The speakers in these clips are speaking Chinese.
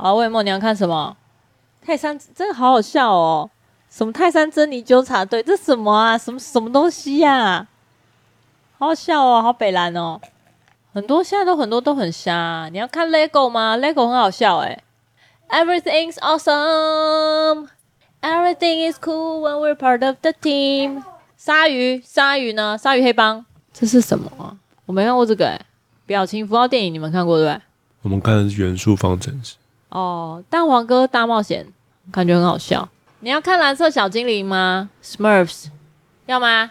好，魏墨你要看什么？泰山真的好好笑哦！什么泰山珍妮纠察队？这什么啊？什么什么东西呀、好好笑哦，好北蓝哦！很多现在都很多都很瞎、你要看 Lego 吗？Lego 很好笑哎。Everything's awesome. Everything is cool when we're part of the team. 鲨鱼，鲨鱼呢？鲨鱼黑帮，这是什么？我没看过这个哎。表情符号电影你们看过对不对？我们看的是元素方程式。哦，蛋黄哥大冒险，感觉很好笑。你要看蓝色小精灵吗？Smurfs，要吗？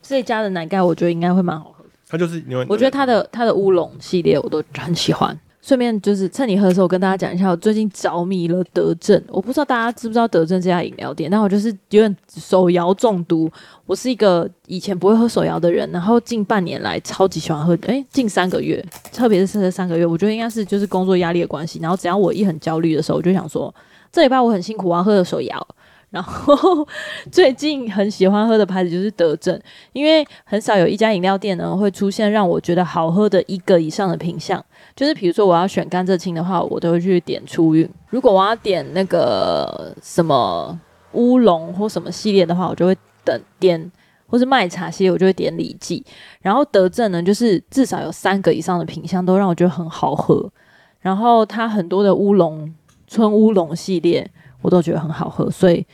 这家的奶盖我觉得应该会蛮好喝的。它就是因为我觉得它的它的乌龙系列我都很喜欢。顺便就是趁你喝的时候，我跟大家讲一下，我最近着迷了德政。我不知道大家知不知道德政这家饮料店，但我就是有点手摇中毒。我是一个以前不会喝手摇的人，然后近半年来超级喜欢喝。诶，近三个月，特别是这三个月，我觉得应该是就是工作压力的关系。然后只要我一很焦虑的时候，我就想说，这礼拜我很辛苦，我要喝的手摇。然后最近很喜欢喝的牌子就是德政，因为很少有一家饮料店呢会出现让我觉得好喝的一个以上的品相。就是比如说我要选甘蔗青的话，我都会去点初韵；如果我要点那个什么乌龙或什么系列的话，我就会等点，或是麦茶系列，我就会点李记。然后德政呢，就是至少有三个以上的品相都让我觉得很好喝。然后它很多的乌龙、春乌龙系列。我都觉得很好喝，所以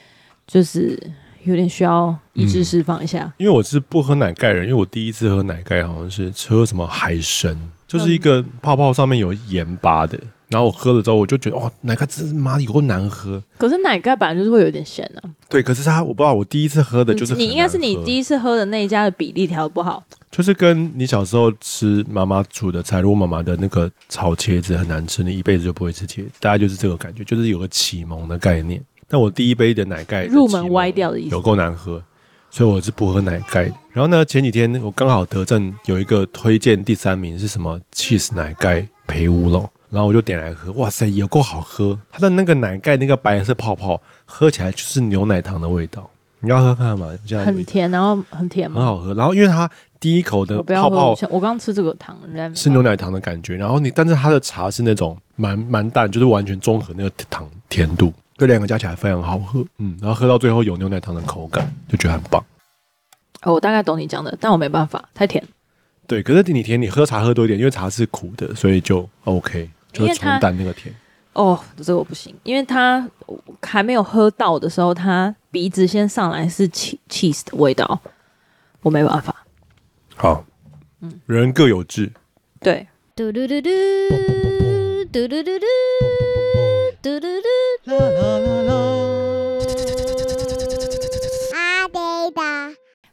就是有点需要意志释放一下。嗯，因为我是不喝奶盖人，因为我第一次喝奶盖好像是喝什么海参，就是一个泡泡上面有盐巴的。然后我喝了之后，我就觉得哦，奶盖真是妈有够难喝。可是奶盖本来就是会有点咸啊。对，可是它我不知道，我第一次喝的就是你应该是你第一次喝的那一家的比例调的不好。就是跟你小时候吃妈妈煮的菜，如果妈妈的那个炒茄子很难吃，你一辈子就不会吃茄子。大概就是这个感觉，就是有个启蒙的概念。但我第一杯的奶盖入门歪掉的意思，有够难喝，所以我是不喝奶盖。然后呢，前几天我刚好德政有一个推荐第三名是什么？cheese 奶盖培乌龙，然后我就点来喝，哇塞，有够好喝！它的那个奶盖那个白色泡泡，喝起来就是牛奶糖的味道。你要喝看看吗？很甜，然后很甜吗？很好喝。然后因为它第一口的泡泡，我刚吃这个糖是牛奶糖的感觉。然后你，但是它的茶是那种蛮蛮淡，就是完全中和那个糖甜度，这两个加起来非常好喝。嗯，然后喝到最后有牛奶糖的口感，就觉得很棒。哦，我大概懂你讲的，但我没办法，太甜。对，可是你甜，你喝茶喝多一点，因为茶是苦的，所以就 OK，就是冲淡那个甜。哦，这个我不行，因为它还没有喝到的时候，它鼻子先上来是 cheese 的味道，我没办法。好，嗯，人各有志。对。嘟嘟嘟嘟嘟嘟嘟嘟嘟嘟嘟啦啦啦啦。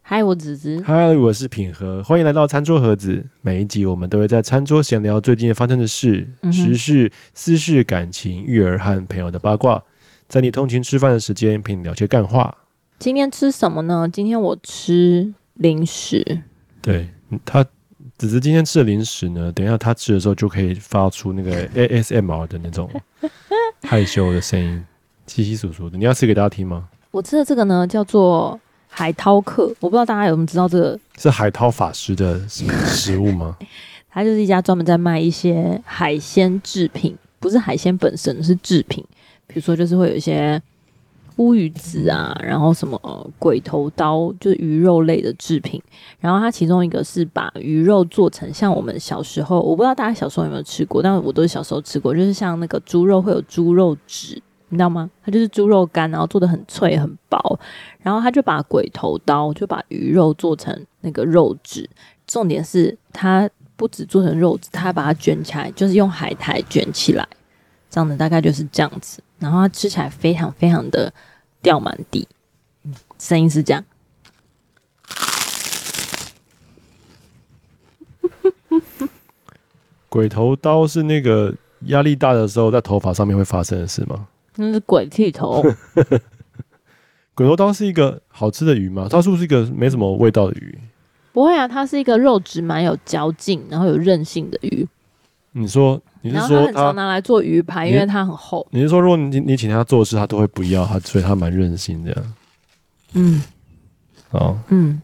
嗨，我子子。嗨，我是品和。欢迎来到餐桌盒子。每一集我们都会在餐桌闲聊最近发生的事、嗯、时事、私事、感情、育儿和朋友的八卦，在你通勤吃饭的时间陪你聊些干话。今天吃什么呢？今天我吃零食。对他，子子今天吃的零食呢？等一下他吃的时候就可以发出那个 ASMR 的那种 害羞的声音，稀稀疏疏的。你要吃给大家听吗？我吃的这个呢，叫做。海涛客，我不知道大家有没有知道这个是海涛法师的食物吗？它就是一家专门在卖一些海鲜制品，不是海鲜本身，是制品。比如说，就是会有一些乌鱼子啊，然后什么鬼头刀，就是鱼肉类的制品。然后它其中一个是把鱼肉做成像我们小时候，我不知道大家小时候有没有吃过，但我都是小时候吃过，就是像那个猪肉会有猪肉纸。你知道吗？它就是猪肉干，然后做的很脆很薄，然后他就把鬼头刀就把鱼肉做成那个肉质。重点是它不止做成肉质，它还把它卷起来，就是用海苔卷起来，这样的大概就是这样子。然后它吃起来非常非常的掉满地，声音是这样。鬼头刀是那个压力大的时候在头发上面会发生的事吗？那是鬼剃头。鬼头刀是一个好吃的鱼吗？它是不是一个没什么味道的鱼？不会啊，它是一个肉质蛮有嚼劲，然后有韧性的鱼。你说，你是说它很常拿来做鱼排，因为它很厚。你是说，如果你你请他做事，他都会不要他，所以他蛮任性的。嗯，好，嗯，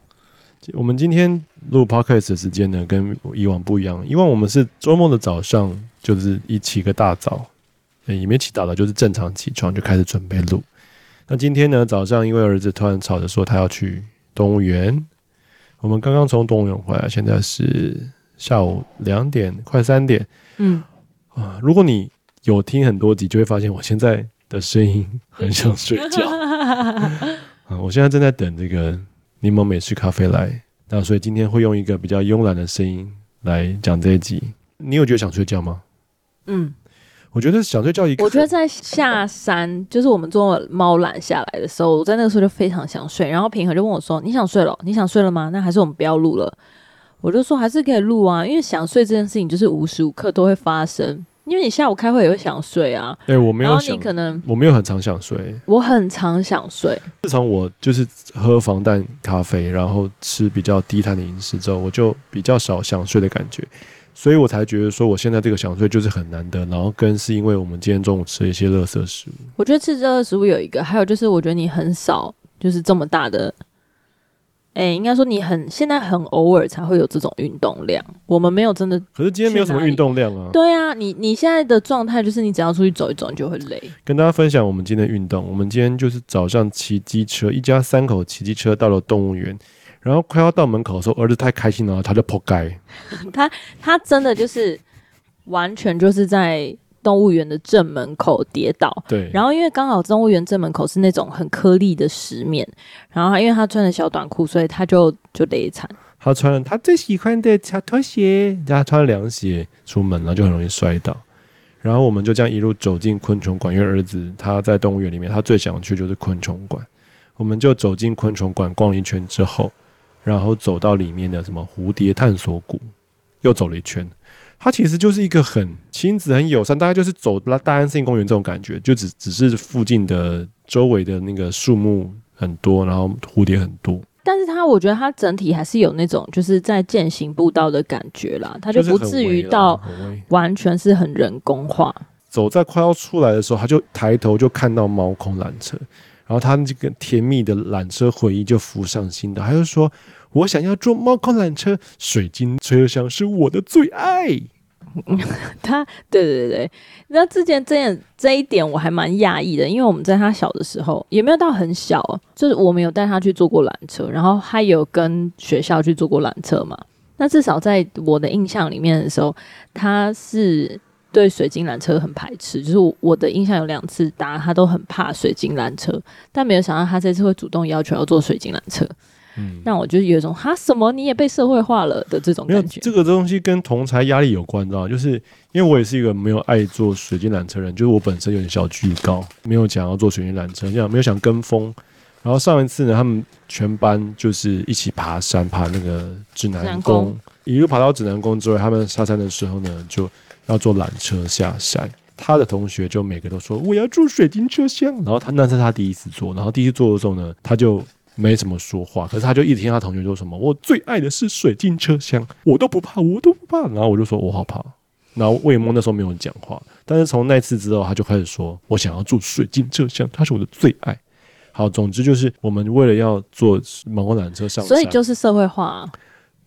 我们今天录 podcast 的时间呢，跟以往不一样。以往我们是周末的早上，就是一起个大早。也没起大早，就是正常起床就开始准备录。那今天呢，早上因为儿子突然吵着说他要去动物园，我们刚刚从动物园回来，现在是下午两点快三点。嗯啊，如果你有听很多集，就会发现我现在的声音很想睡觉。啊，我现在正在等这个柠檬美式咖啡来，那所以今天会用一个比较慵懒的声音来讲这一集。你有觉得想睡觉吗？嗯，我觉得想睡觉一个。我觉得在下山，就是我们坐猫缆下来的时候，我在那个时候就非常想睡。然后平和就问我说：“你想睡了？你想睡了吗？那还是我们不要录了？”我就说：“还是可以录啊，因为想睡这件事情就是无时无刻都会发生。因为你下午开会也会想睡啊。”哎，我没有想。然后你可能我没有很常想睡。我很常想睡。自从我就是喝防弹咖啡，然后吃比较低碳的饮食之后，我就比较少想睡的感觉。所以我才觉得说，我现在这个想睡就是很难得，然后跟是因为我们今天中午吃了一些垃圾食物。我觉得吃这个食物有一个，还有就是我觉得你很少就是这么大的，哎、欸，应该说你很现在很偶尔才会有这种运动量。我们没有真的，可是今天没有什么运动量啊。对啊，你你现在的状态就是你只要出去走一走，你就会累。跟大家分享我们今天的运动，我们今天就是早上骑机车，一家三口骑机车到了动物园。然后快要到门口的时候，儿子太开心了，他就扑街。他他真的就是完全就是在动物园的正门口跌倒。对。然后因为刚好动物园正门口是那种很颗粒的石面，然后因为他穿着小短裤，所以他就就累惨。他穿了他最喜欢的小拖鞋，他穿了凉鞋出门，然后就很容易摔倒。然后我们就这样一路走进昆虫馆，因为儿子他在动物园里面，他最想去就是昆虫馆。我们就走进昆虫馆逛了一圈之后。然后走到里面的什么蝴蝶探索谷，又走了一圈。它其实就是一个很亲子、很友善，大概就是走大安森林公园这种感觉，就只只是附近的周围的那个树木很多，然后蝴蝶很多。但是它，我觉得它整体还是有那种就是在践行步道的感觉啦，它就不至于到完全是很人工化。走在快要出来的时候，他就抬头就看到猫空缆车，然后他这个甜蜜的缆车回忆就浮上心头，他就说。我想要坐猫空缆车，水晶车厢是我的最爱。他，对对对，那之前这样这一点我还蛮讶异的，因为我们在他小的时候也没有到很小，就是我们有带他去坐过缆车，然后他有跟学校去坐过缆车嘛。那至少在我的印象里面的时候，他是对水晶缆车很排斥，就是我我的印象有两次搭他都很怕水晶缆车，但没有想到他这次会主动要求要坐水晶缆车。嗯，那我就有一种哈什么你也被社会化了的这种感觉。这个东西跟同侪压力有关，知道吗？就是因为我也是一个没有爱坐水晶缆车人，就是我本身有点小惧高，没有想要坐水晶缆车，这样没有想跟风。然后上一次呢，他们全班就是一起爬山，爬那个指南宫，一路爬到指南宫之后，他们下山的时候呢，就要坐缆车下山。他的同学就每个都说我要坐水晶车厢，然后他那是他第一次坐，然后第一次坐的时候呢，他就。没怎么说话，可是他就一直听他同学说什么，我最爱的是水晶车厢，我都不怕，我都不怕。然后我就说我好怕。然后魏梦那时候没有讲话，但是从那次之后，他就开始说我想要住水晶车厢，他是我的最爱。好，总之就是我们为了要坐猫空缆车上山，所以就是社会化啊。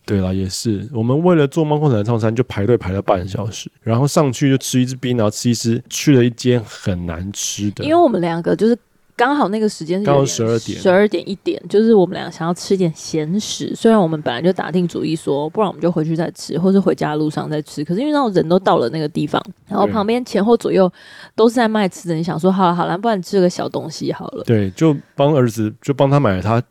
对啦，也是我们为了坐猫空缆车上山就排队排了半小时，然后上去就吃一支冰，然后吃一支，去了一间很难吃的，因为我们两个就是。刚好那个时间是刚好十二点，十二点一点，就是我们俩想要吃点咸食。虽然我们本来就打定主意说，不然我们就回去再吃，或是回家的路上再吃。可是因为那种人都到了那个地方，然后旁边前后左右都是在卖吃的，你想说好了好了，不然吃个小东西好了。对，就帮儿子，就帮他买了他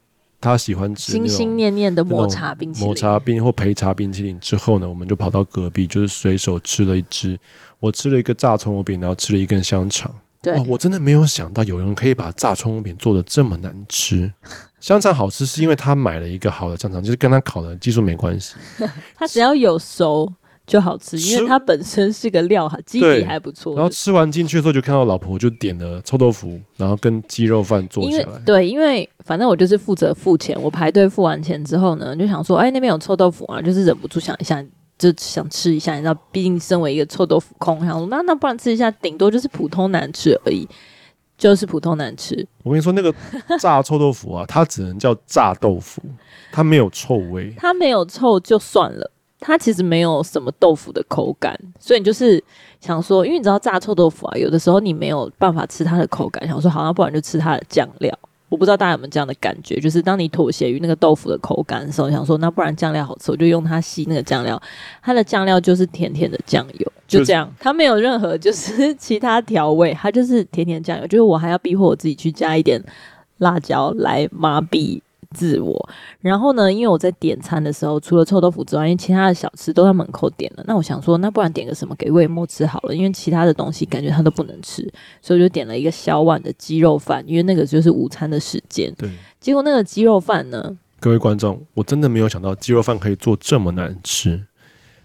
他喜欢吃心心念念的抹茶冰淇淋，抹茶冰或焙茶冰淇淋。之后呢，我们就跑到隔壁，就是随手吃了一只。我吃了一个炸葱油饼，然后吃了一根香肠。对、哦，我真的没有想到有人可以把炸葱油饼做的这么难吃。香肠好吃是因为他买了一个好的香肠，就是跟他烤的技术没关系。他只要有熟就好吃，因为它本身是个料哈，基底还不错。然后吃完进去的时候，就看到老婆就点了臭豆腐，然后跟鸡肉饭做起来。对，因为反正我就是负责付钱，我排队付完钱之后呢，就想说，哎，那边有臭豆腐啊，就是忍不住想一下。就想吃一下，你知道，毕竟身为一个臭豆腐控，想说那那不然吃一下，顶多就是普通难吃而已，就是普通难吃。我跟你说，那个 炸臭豆腐啊，它只能叫炸豆腐，它没有臭味，它没有臭就算了，它其实没有什么豆腐的口感，所以你就是想说，因为你知道炸臭豆腐啊，有的时候你没有办法吃它的口感，想说好，那不然就吃它的酱料。我不知道大家有没有这样的感觉，就是当你妥协于那个豆腐的口感的时候，想说那不然酱料好吃，我就用它吸那个酱料。它的酱料就是甜甜的酱油，就这样，它没有任何就是 其他调味，它就是甜甜酱油。就是我还要逼迫我自己去加一点辣椒来麻痹自我。然后呢，因为我在点餐的时候，除了臭豆腐之外，因为其他的小吃都在门口点了，那我想说，那不然点个什么给魏墨吃好了，因为其他的东西感觉他都不能吃，所以我就点了一个小碗的鸡肉饭，因为那个就是午餐的时间。对，结果那个鸡肉饭呢，各位观众，我真的没有想到鸡肉饭可以做这么难吃。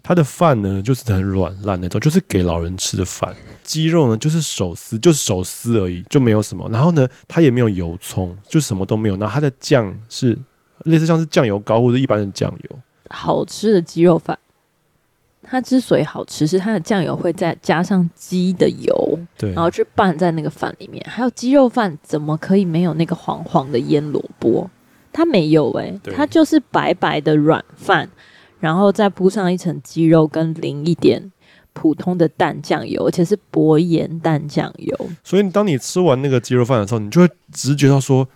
它的饭呢，就是很软烂那种，就是给老人吃的饭。鸡肉呢，就是手撕，就是手撕而已，就没有什么。然后呢，它也没有油葱，就什么都没有。然后它的酱是类似像是酱油膏或者一般的酱油。好吃的鸡肉饭，它之所以好吃，是它的酱油会再加上鸡的油，对，然后去拌在那个饭里面。还有鸡肉饭怎么可以没有那个黄黄的腌萝卜？它没有哎、欸，它就是白白的软饭。然后再铺上一层鸡肉，跟淋一点普通的淡酱油，而且是薄盐淡酱油。所以，当你吃完那个鸡肉饭的时候，你就会直觉到说，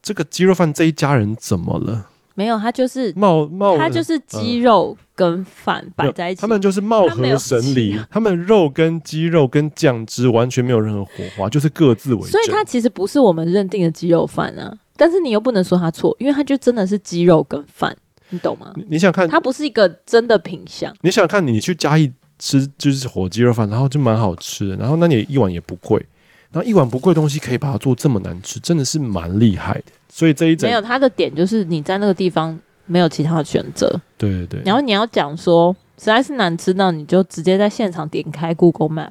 这个鸡肉饭这一家人怎么了？没有，它就是貌貌，它就是鸡肉跟饭摆在一起，他们就是貌合神离，他们肉跟鸡肉跟酱汁完全没有任何火花，就是各自为。所以它其实不是我们认定的鸡肉饭啊，但是你又不能说它错，因为它就真的是鸡肉跟饭。你懂吗？你想看，它不是一个真的品相。你想看，你去嘉义吃就是火鸡肉饭，然后就蛮好吃的，然后那你一碗也不贵，然后一碗不贵的东西可以把它做这么难吃，真的是蛮厉害的。所以这一整没有它的点就是你在那个地方没有其他的选择。对对对。然后你要讲说实在是难吃那你就直接在现场点开 Google Map。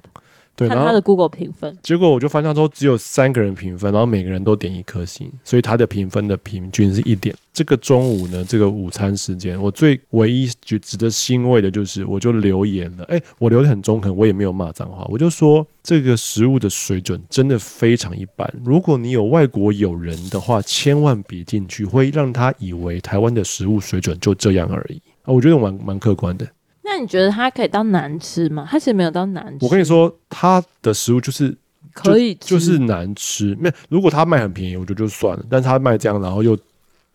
对，看他的 Google 评分，结果我就发现说只有三个人评分，然后每个人都点一颗星，所以他的评分的平均是一点。这个中午呢，这个午餐时间，我最唯一就值得欣慰的就是，我就留言了，哎，我留的很中肯，我也没有骂脏话，我就说这个食物的水准真的非常一般。如果你有外国友人的话，千万别进去，会让他以为台湾的食物水准就这样而已啊。我觉得蛮蛮客观的。那你觉得它可以当难吃吗？它其实没有当难吃。我跟你说，它的食物就是可以就，就是难吃。没有，如果它卖很便宜，我觉得就算了。但是它卖这样，然后又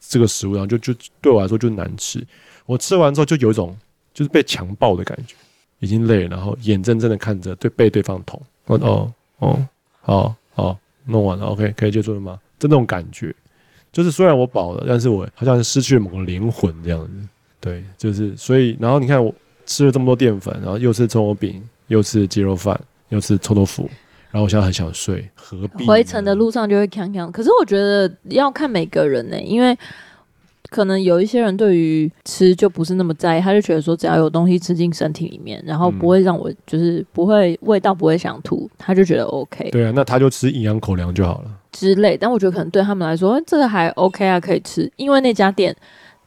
这个食物，然后就就对我来说就难吃。我吃完之后就有一种就是被强暴的感觉，已经累了，然后眼睁睁的看着对被对方捅。哦哦哦，好好弄完了，OK，可以结束了吗？这种感觉，就是虽然我饱了，但是我好像失去了某个灵魂这样子。对，就是所以，然后你看我。吃了这么多淀粉，然后又吃葱油饼，又吃鸡肉饭，又吃臭豆腐，然后我现在很想睡，何必？回程的路上就会看看。可是我觉得要看每个人呢、欸，因为可能有一些人对于吃就不是那么在意，他就觉得说只要有东西吃进身体里面，然后不会让我就是不会味道不会想吐，他就觉得 OK。对啊，那他就吃营养口粮就好了之类。但我觉得可能对他们来说，这个还 OK 啊，可以吃，因为那家店。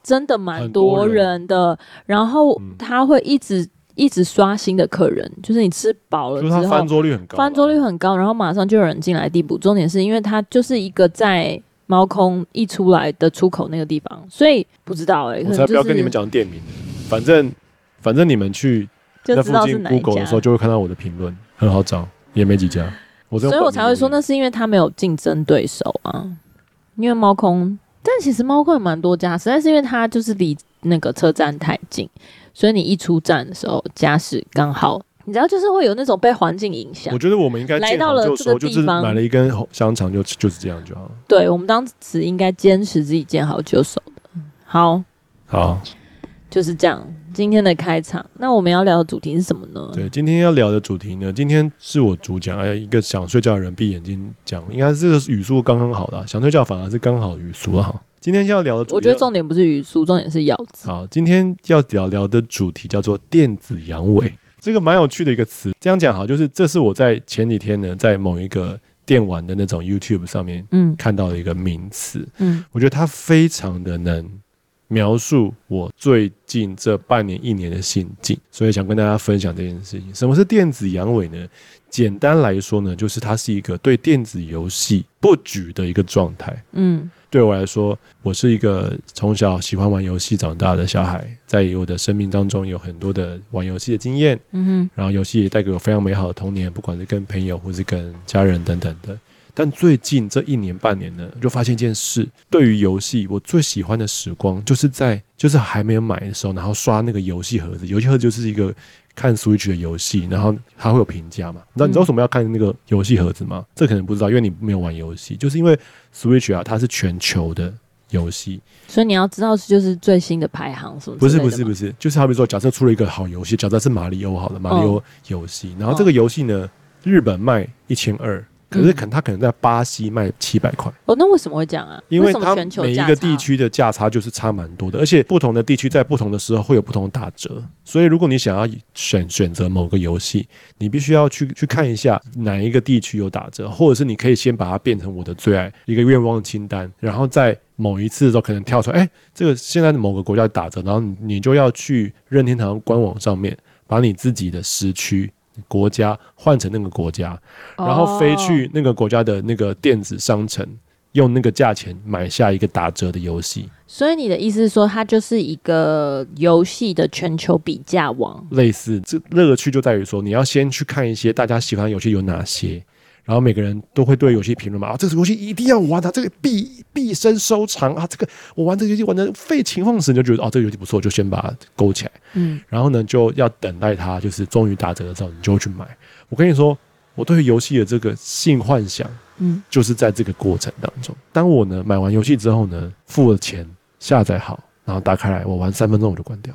真的蛮多人。的，然后他会一直、嗯、一直刷新的客人，就是你吃饱了之后，翻桌率很高，翻桌率很高，然后马上就有人进来递补。重点是因为它就是一个在猫空一出来的出口那个地方，所以不知道哎、欸，我才不要跟你们讲店名，反正反正你们去在附近 Google 的时候就会看到我的评论，很好找，也没几家，我所以我才会说那是因为他没有竞争对手啊，因为猫空。但其实猫罐也蛮多家，实在是因为它就是离那个车站太近，所以你一出站的时候，家是刚好，你知道就是会有那种被环境影响。我觉得我们应该来到了这个地方，买了一根香肠就就是这样就好了。对，我们当时应该坚持自己见好就收的。好，好，就是这样。今天的开场，那我们要聊的主题是什么呢？对，今天要聊的主题呢，今天是我主讲，哎，一个想睡觉的人闭眼睛讲，应该是这个语速刚刚好的，想睡觉反而是刚好语速哈。今天要聊的主题，我觉得重点不是语速，重点是咬字。好，今天要聊聊的主题叫做电子阳痿，这个蛮有趣的一个词。这样讲好，就是这是我在前几天呢，在某一个电玩的那种 YouTube 上面，嗯，看到的一个名词，嗯，我觉得它非常的能。描述我最近这半年一年的心境，所以想跟大家分享这件事情。什么是电子阳痿呢？简单来说呢，就是它是一个对电子游戏不举的一个状态。嗯，对我来说，我是一个从小喜欢玩游戏长大的小孩，在我的生命当中有很多的玩游戏的经验。嗯哼，然后游戏也带给我非常美好的童年，不管是跟朋友或是跟家人等等的。但最近这一年半年呢，就发现一件事：对于游戏，我最喜欢的时光就是在就是还没有买的时候，然后刷那个游戏盒子。游戏盒子就是一个看 Switch 的游戏，然后它会有评价嘛。那你知道为什么要看那个游戏盒子吗？这可能不知道，因为你没有玩游戏。就是因为 Switch 啊，它是全球的游戏，所以你要知道是就是最新的排行什么？不是不是不是，就是好比说，假设出了一个好游戏，假设是马里奥好了，马里奥游戏，然后这个游戏呢，日本卖一千二。可是，可能他可能在巴西卖七百块。哦，那为什么会这样啊？因为它每一个地区的价差就是差蛮多的，而且不同的地区在不同的时候会有不同的打折。所以，如果你想要选选择某个游戏，你必须要去去看一下哪一个地区有打折，或者是你可以先把它变成我的最爱一个愿望清单，然后在某一次的时候可能跳出来，哎，这个现在某个国家打折，然后你就要去任天堂官网上面把你自己的时区。国家换成那个国家，然后飞去那个国家的那个电子商城，用那个价钱买下一个打折的游戏。所以你的意思是说，它就是一个游戏的全球比价网？类似，这乐趣就在于说，你要先去看一些大家喜欢的游戏有哪些。然后每个人都会对游戏评论嘛，啊，这个游戏一定要玩啊，这个毕毕生收藏啊，这个我玩这个游戏玩的废寝忘食，你就觉得哦，这个游戏不错，就先把它勾起来。嗯，然后呢，就要等待它就是终于打折的时候，你就会去买。我跟你说，我对于游戏的这个性幻想，嗯，就是在这个过程当中。当我呢买完游戏之后呢，付了钱下载好，然后打开来，我玩三分钟我就关掉。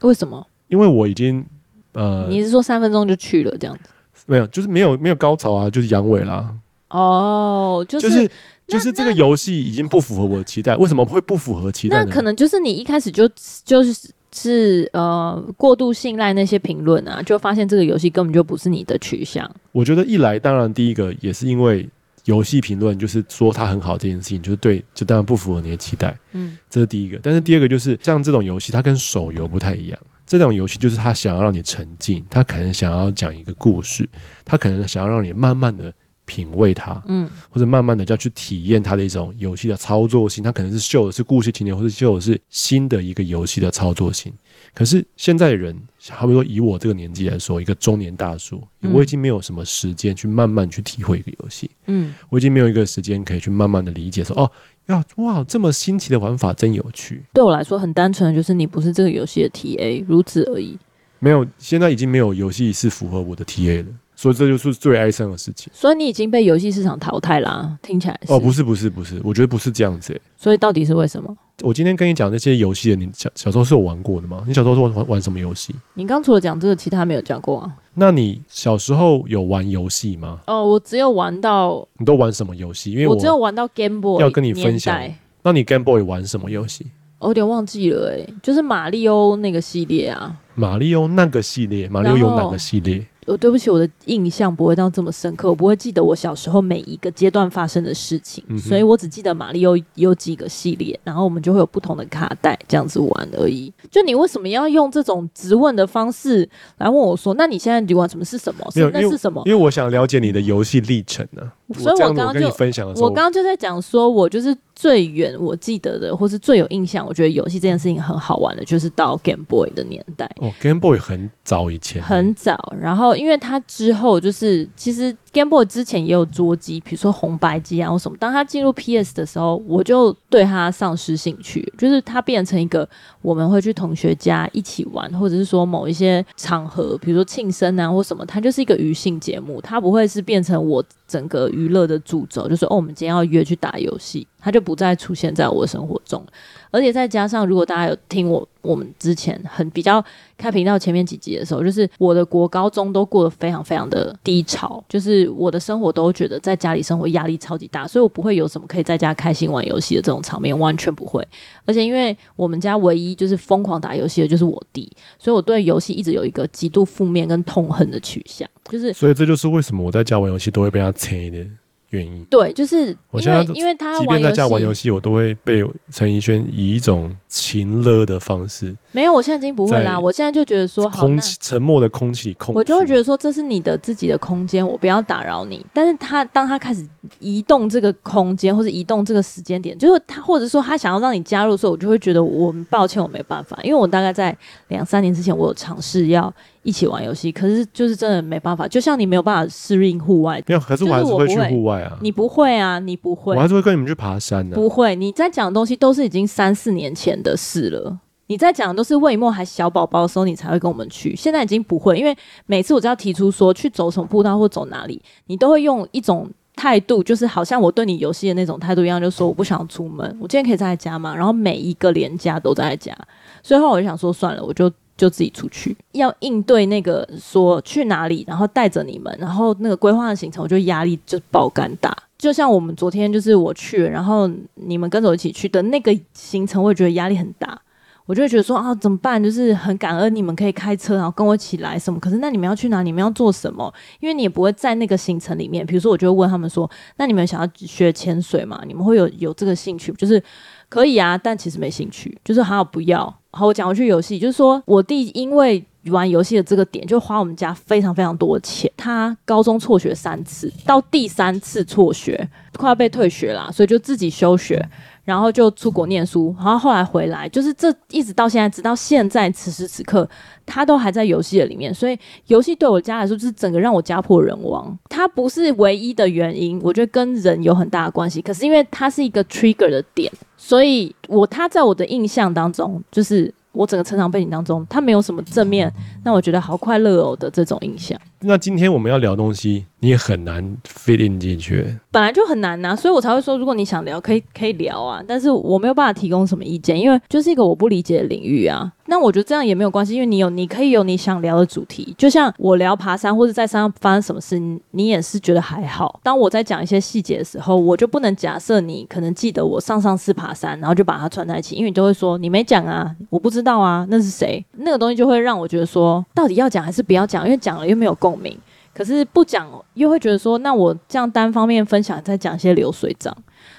为什么？因为我已经呃，你是说三分钟就去了这样子？没有，就是没有没有高潮啊，就是阳痿啦。哦，就是就是就是这个游戏已经不符合我的期待。为什么会不符合期待呢？那可能就是你一开始就就是是呃过度信赖那些评论啊，就发现这个游戏根本就不是你的取向。我觉得一来，当然第一个也是因为游戏评论就是说它很好这件事情，就是对，就当然不符合你的期待。嗯，这是第一个。但是第二个就是像这种游戏，它跟手游不太一样。这种游戏就是他想要让你沉浸，他可能想要讲一个故事，他可能想要让你慢慢的品味它，嗯，或者慢慢的要去体验它的一种游戏的操作性，他可能是秀的是故事情节，或者秀的是新的一个游戏的操作性。可是现在的人，好比说以我这个年纪来说，一个中年大叔，我已经没有什么时间去慢慢去体会一个游戏，嗯，我已经没有一个时间可以去慢慢的理解说，哦。呀，哇，这么新奇的玩法真有趣。对我来说，很单纯的就是你不是这个游戏的 TA，如此而已。没有，现在已经没有游戏是符合我的 TA 了，所以这就是最哀伤的事情。所以你已经被游戏市场淘汰啦，啊，听起来是。哦，不是，不是，不是，我觉得不是这样子。所以到底是为什么？我今天跟你讲那些游戏的，你小小时候是有玩过的吗？你小时候是玩玩什么游戏？你刚除了讲这个，其他没有讲过啊。那你小时候有玩游戏吗？哦，我只有玩到。你都玩什么游戏？因为我，我只有玩到 Game Boy。要跟你分享。那你 Game Boy 玩什么游戏？我有点忘记了，哎，就是马里欧那个系列啊。马里欧那个系列，马里欧有哪个系列？我对不起，我的印象不会到这么深刻，我不会记得我小时候每一个阶段发生的事情，嗯、所以我只记得马里奥有几个系列，然后我们就会有不同的卡带这样子玩而已。就你为什么要用这种质问的方式来问我说？那你现在你玩什么是什么？是那是什么？因为我想了解你的游戏历程呢、啊。所以我刚刚就分享的时候，我刚刚就在讲说，我就是最远我记得的，或是最有印象，我觉得游戏这件事情很好玩的，就是到 Game Boy 的年代。哦，Game Boy 很早以前，很早。然后，因为它之后就是其实。Game Boy 之前也有桌机，比如说红白机啊或什么。当它进入 PS 的时候，我就对它丧失兴趣，就是它变成一个我们会去同学家一起玩，或者是说某一些场合，比如说庆生啊或什么，它就是一个娱乐节目，它不会是变成我整个娱乐的主轴，就是哦，我们今天要约去打游戏，它就不再出现在我的生活中。而且再加上，如果大家有听我我们之前很比较开频道前面几集的时候，就是我的国高中都过得非常非常的低潮，就是我的生活都觉得在家里生活压力超级大，所以我不会有什么可以在家开心玩游戏的这种场面，完全不会。而且因为我们家唯一就是疯狂打游戏的就是我弟，所以我对游戏一直有一个极度负面跟痛恨的取向，就是所以这就是为什么我在家玩游戏都会被他催的。愿意。对，就是我现在因为他即便在家玩游戏，我都会被陈怡萱以一种情勒的方式。没有，我现在已经不会啦。我现在就觉得说，空气沉默的空气空，我就会觉得说，这是你的自己的空间，我不要打扰你。但是他当他开始移动这个空间，或者移动这个时间点，就是他或者说他想要让你加入的时候，我就会觉得我很抱歉，我没办法，因为我大概在两三年之前，我有尝试要一起玩游戏，可是就是真的没办法。就像你没有办法适应户外，没有，可是我还是会去户外啊。你不会啊，你不会，我还是会跟你们去爬山的啊。不会，你在讲的东西都是已经三四年前的事了。你在讲的都是魏墨还小宝宝的时候，你才会跟我们去。现在已经不会，因为每次我只要提出说去走什么步道或走哪里，你都会用一种态度，就是好像我对你游戏的那种态度一样，就说我不想出门，我今天可以在家吗？然后每一个连假都在家，所以后来我就想说算了，我就就自己出去，要应对那个说去哪里，然后带着你们，然后那个规划的行程，我觉得压力就爆肝大。就像我们昨天就是我去，然后你们跟着我一起去的那个行程，我也觉得压力很大。我就会觉得说啊，怎么办？就是很感恩你们可以开车，然后跟我一起来什么。可是那你们要去哪？你们要做什么？因为你也不会在那个行程里面。比如说，我就会问他们说：“那你们想要学潜水吗？你们会有有这个兴趣？就是可以啊，但其实没兴趣。就是还好不要。好，我讲回去游戏，就是说我弟因为玩游戏的这个点，就花我们家非常非常多的钱。他高中辍学三次，到第三次辍学，快要被退学啦，所以就自己休学。”然后就出国念书，然后后来回来，就是这一直到现在，直到现在此时此刻，他都还在游戏的里面。所以游戏对我家来说，就是整个让我家破人亡。它不是唯一的原因，我觉得跟人有很大的关系。可是因为它是一个 trigger 的点，所以我他在我的印象当中，就是我整个成长背景当中，他没有什么正面让我觉得好快乐哦的这种印象。那今天我们要聊东西，你也很难 fit in 进去。本来就很难呐、啊，所以我才会说，如果你想聊，可以可以聊啊。但是我没有办法提供什么意见，因为就是一个我不理解的领域啊。那我觉得这样也没有关系，因为你有你可以有你想聊的主题。就像我聊爬山或者在山上发生什么事，你也是觉得还好。当我在讲一些细节的时候，我就不能假设你可能记得我上上次爬山，然后就把它串在一起，因为你就会说你没讲啊，我不知道啊，那是谁？那个东西就会让我觉得说，到底要讲还是不要讲？因为讲了又没有共鸣。可是不讲又会觉得说，那我这样单方面分享，再讲一些流水账，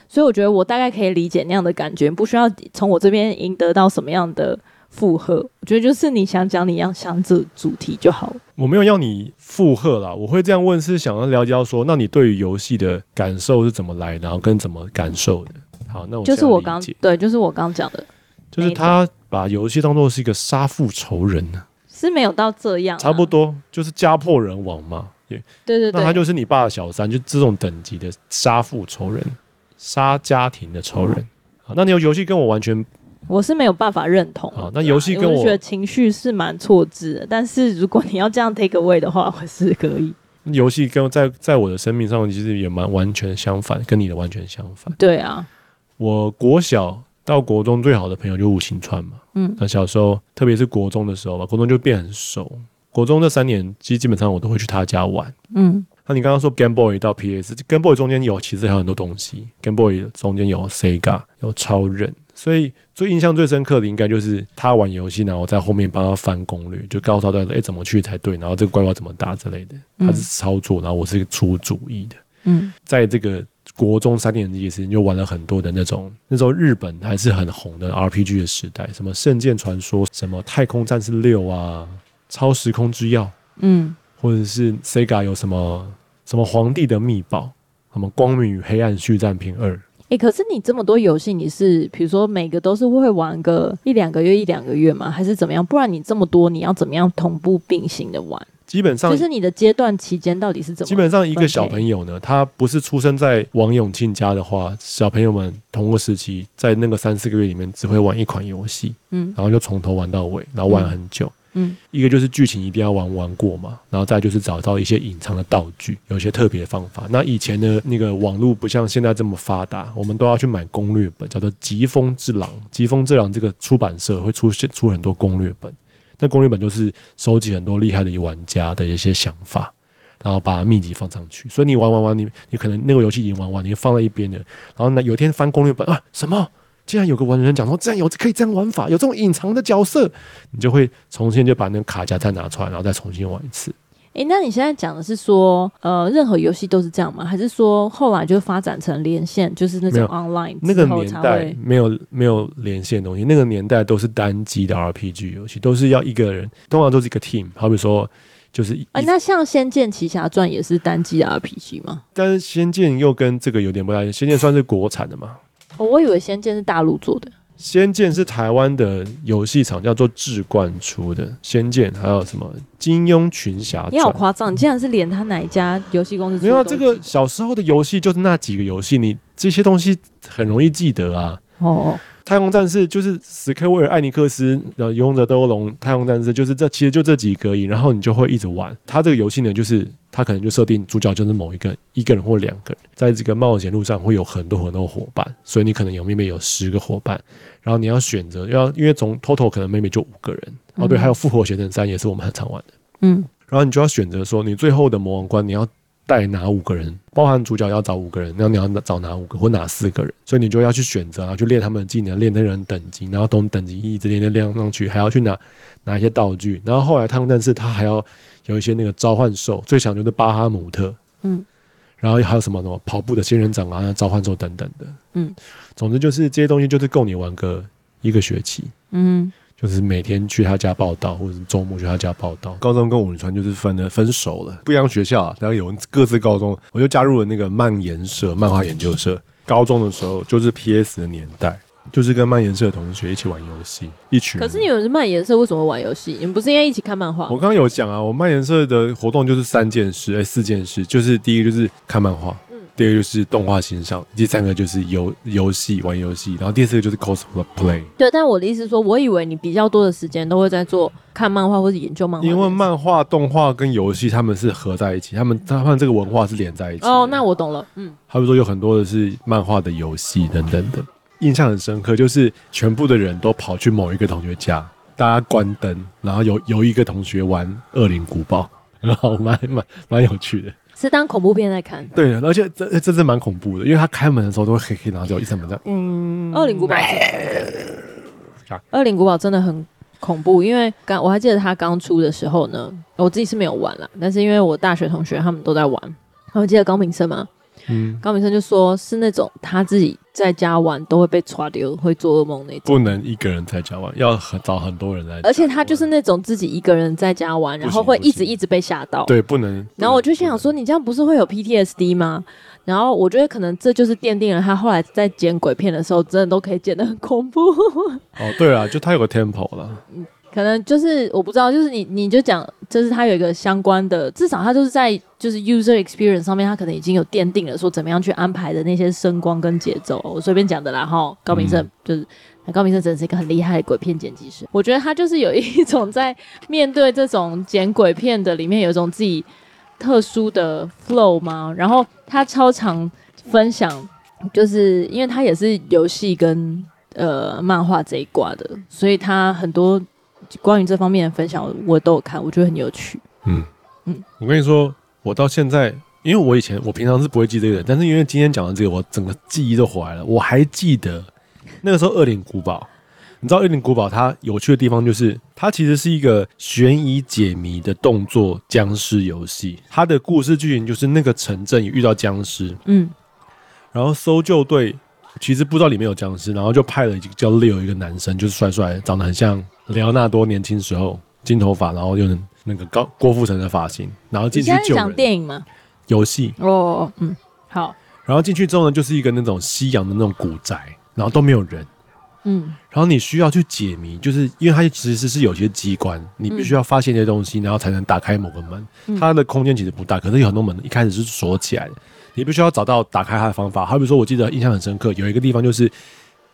所以我觉得我大概可以理解那样的感觉，不需要从我这边赢得到什么样的负荷。我觉得就是你想讲你要想这主题就好。我没有要你负荷啦，我会这样问是想要了解到说，那你对于游戏的感受是怎么来，然后跟怎么感受的？好，那我就是我刚对，就是我刚讲的，就是他把游戏当做是一个杀父仇人呢。是没有到这样，差不多就是家破人亡嘛。对对对，那他就是你爸的小三，就这种等级的杀父仇人，杀家庭的仇人。好，那你有游戏跟我完全，我是没有办法认同。啊，那游戏跟我，我觉得情绪是蛮错置的。但是如果你要这样 take away 的话，我是可以。游戏跟在在我的生命上其实也蛮完全相反，跟你的完全相反。对啊，我国小到国中最好的朋友就吴新川嘛。嗯，那小时候，特别是国中的时候吧，国中就变很熟。国中这三年，基基本上我都会去他家玩。嗯，那你刚刚说 Game Boy 到 PS，Game Boy 中间有其实还有很多东西。Game Boy 中间有 Sega，有超人，所以最印象最深刻的应该就是他玩游戏，然后在后面帮他翻攻略，就告诉他哎怎么去才对，然后这个怪物怎么打之类的。他是操作，然后我是出主意的。嗯，在这个。国中三年级时间就玩了很多的那种，那时候日本还是很红的 RPG 的时代，什么《圣剑传说》、什么《太空战士六》啊，《超时空之钥》，嗯，或者是 Sega 有什么什么《皇帝的密宝》，什么《光明与黑暗续战篇二》。诶，可是你这么多游戏，你是比如说每个都是会玩个一两个月、一两个月吗？还是怎么样？不然你这么多，你要怎么样同步并行的玩？基本上就是你的阶段期间到底是怎么？基本上一个小朋友呢，他不是出生在王永庆家的话，小朋友们同个时期在那个三四个月里面只会玩一款游戏，嗯，然后就从头玩到尾，然后玩很久，嗯，一个就是剧情一定要玩玩过嘛，然后再就是找到一些隐藏的道具，有一些特别的方法。那以前的那个网络不像现在这么发达，我们都要去买攻略本，叫做疾风之狼。疾风之狼这个出版社会出现出很多攻略本。那攻略本就是收集很多厉害的玩家的一些想法，然后把秘籍放上去。所以你玩玩玩，你你可能那个游戏已经玩完，你放在一边了。然后呢，有一天翻攻略本啊，什么？竟然有个玩人讲说，这样有可以这样玩法，有这种隐藏的角色，你就会重新就把那个卡夹再拿出来，然后再重新玩一次。哎、欸，那你现在讲的是说，呃，任何游戏都是这样吗？还是说后来就发展成连线，就是那种 online 那个年代没有没有连线的东西，那个年代都是单机的 RPG 游戏，都是要一个人，通常都是一个 team。好比说，就是哎、欸，那像《仙剑奇侠传》也是单机的 RPG 吗？但是《仙剑》又跟这个有点不太一样，《仙剑》算是国产的嘛？哦，我以为《仙剑》是大陆做的。仙剑是台湾的游戏厂叫做志冠出的，仙剑还有什么金庸群侠？你好夸张，你竟然是连他哪一家游戏公司？没有，这个小时候的游戏就是那几个游戏，你这些东西很容易记得啊。哦。太空战士就是史克威尔艾尼克斯，然后勇者斗恶龙，太空战士就是这其实就这几个而已，然后你就会一直玩。它这个游戏呢，就是它可能就设定主角就是某一个一个人或两个人，在这个冒险路上会有很多很多伙伴，所以你可能有妹妹有十个伙伴，然后你要选择要因为从 total 可能妹妹就五个人，哦对，还有复活邪神三也是我们很常玩的，嗯，然后你就要选择说你最后的魔王关你要。带哪五个人？包含主角要找五个人，那你要找哪五个或哪四个人？所以你就要去选择，然后去练他们的技能，练那人等级，然后从等级一直练练练上去，还要去拿拿一些道具。然后后来太空战士他还要有一些那个召唤兽，最强就是巴哈姆特，嗯，然后还有什么什么跑步的仙人掌啊，召唤兽等等的，嗯，总之就是这些东西就是够你玩个一个学期，嗯。就是每天去他家报道，或者是周末去他家报道。高中跟武川就是分了分手了，不一样学校啊，然后有各自高中，我就加入了那个漫研社漫画研究社。高中的时候就是 PS 的年代，就是跟漫研社的同学一起玩游戏，一群。可是你们是漫研社，为什么会玩游戏？你们不是应该一起看漫画？我刚刚有讲啊，我漫研社的活动就是三件事，哎、欸，四件事，就是第一就是看漫画。第二个就是动画欣赏，第三个就是游游戏玩游戏，然后第四个就是 cosplay。对，但我的意思是说，我以为你比较多的时间都会在做看漫画或者研究漫画。因为漫画、动画跟游戏他们是合在一起，他们他们这个文化是连在一起。哦，那我懂了。嗯，他们说有很多的是漫画的游戏等等的，印象很深刻，就是全部的人都跑去某一个同学家，大家关灯，然后有有一个同学玩《恶灵古堡》，然后蛮蛮蛮有趣的。是当恐怖片在看，对，而且这这是蛮恐怖的，因为他开门的时候都会黑黑，然后就一扇门这样。嗯，恶灵古堡，恶灵古堡真的很恐怖，因为刚我还记得他刚出的时候呢，我自己是没有玩啦，但是因为我大学同学他们都在玩，我记得高明生吗？嗯，高明生就说是那种他自己在家玩都会被抓丢，会做噩梦那种。不能一个人在家玩，要很找很多人来。而且他就是那种自己一个人在家玩，然后会一直一直被吓到。对，不能。然后我就心想说，你这样不是会有 PTSD 吗？然后我觉得可能这就是奠定了他后来在剪鬼片的时候，真的都可以剪得很恐怖。哦，对啊，就他有个 temple 了。可能就是我不知道，就是你你就讲，就是它有一个相关的，至少它就是在就是 user experience 上面，它可能已经有奠定了说怎么样去安排的那些声光跟节奏。我随便讲的啦哈。高明胜、嗯、就是高明胜，真的是一个很厉害的鬼片剪辑师。我觉得他就是有一种在面对这种剪鬼片的里面有一种自己特殊的 flow 嘛。然后他超常分享，就是因为他也是游戏跟呃漫画这一挂的，所以他很多。关于这方面的分享，我都有看，我觉得很有趣。嗯嗯，我跟你说，我到现在，因为我以前我平常是不会记这个的，但是因为今天讲的这个，我整个记忆都回来了。我还记得那个时候《恶灵古堡》，你知道《恶灵古堡》它有趣的地方就是，它其实是一个悬疑解谜的动作僵尸游戏。它的故事剧情就是那个城镇遇到僵尸，嗯，然后搜救队其实不知道里面有僵尸，然后就派了一个叫 Leo 一个男生，就是帅帅，长得很像。雷奥纳多年轻时候金头发，然后用那个高郭富城的发型，然后进去救人。讲电影吗？游戏哦，嗯，好。然后进去之后呢，就是一个那种西洋的那种古宅，然后都没有人，嗯。然后你需要去解谜，就是因为它其实是有些机关，你必须要发现一些东西，然后才能打开某个门。它的空间其实不大，可是有很多门一开始是锁起来的，你必须要找到打开它的方法。好比说，我记得印象很深刻，有一个地方就是。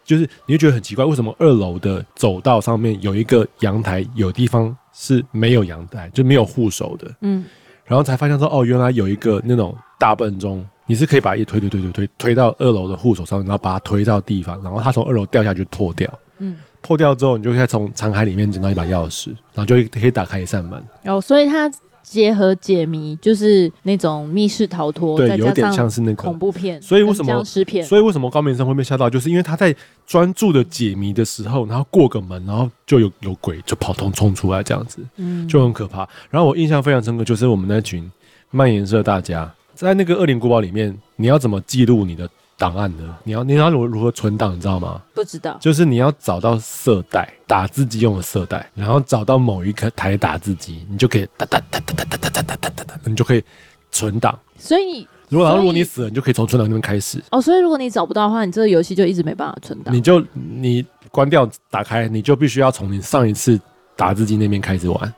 就是你会觉得很奇怪，为什么二楼的走道上面有一个阳台，有地方是没有阳台，就没有护手的。嗯，然后才发现说，哦，原来有一个那种大笨钟，你是可以把一推推推推推推到二楼的护手上，然后把它推到地方，然后它从二楼掉下去破掉。嗯，破掉之后，你就可以从残骸里面捡到一把钥匙，然后就可以打开一扇门。哦，所以它结合解谜，就是那种密室逃脱，对，有点像是那个恐怖片。所以为什么僵尸片？所以为什么高明生会被吓到？就是因为他在专注的解谜的时候，然后过个门，然后就有有鬼就跑通冲出来，这样子，嗯，就很可怕。然后我印象非常深刻，就是我们那群漫颜社大家在那个恶灵古堡里面，你要怎么记录你的？档案的，你要你要如如何存档，你知道吗？不知道，就是你要找到色带，打字机用的色带，然后找到某一个台打字机，你就可以哒哒哒哒哒哒哒哒哒哒哒，你就可以存档。所以，如果然后如果你死了，你就可以从存档那边开始。哦，所以如果你找不到的话，你这个游戏就一直没办法存档。你就你关掉打开，你就必须要从你上一次打字机那边开始玩。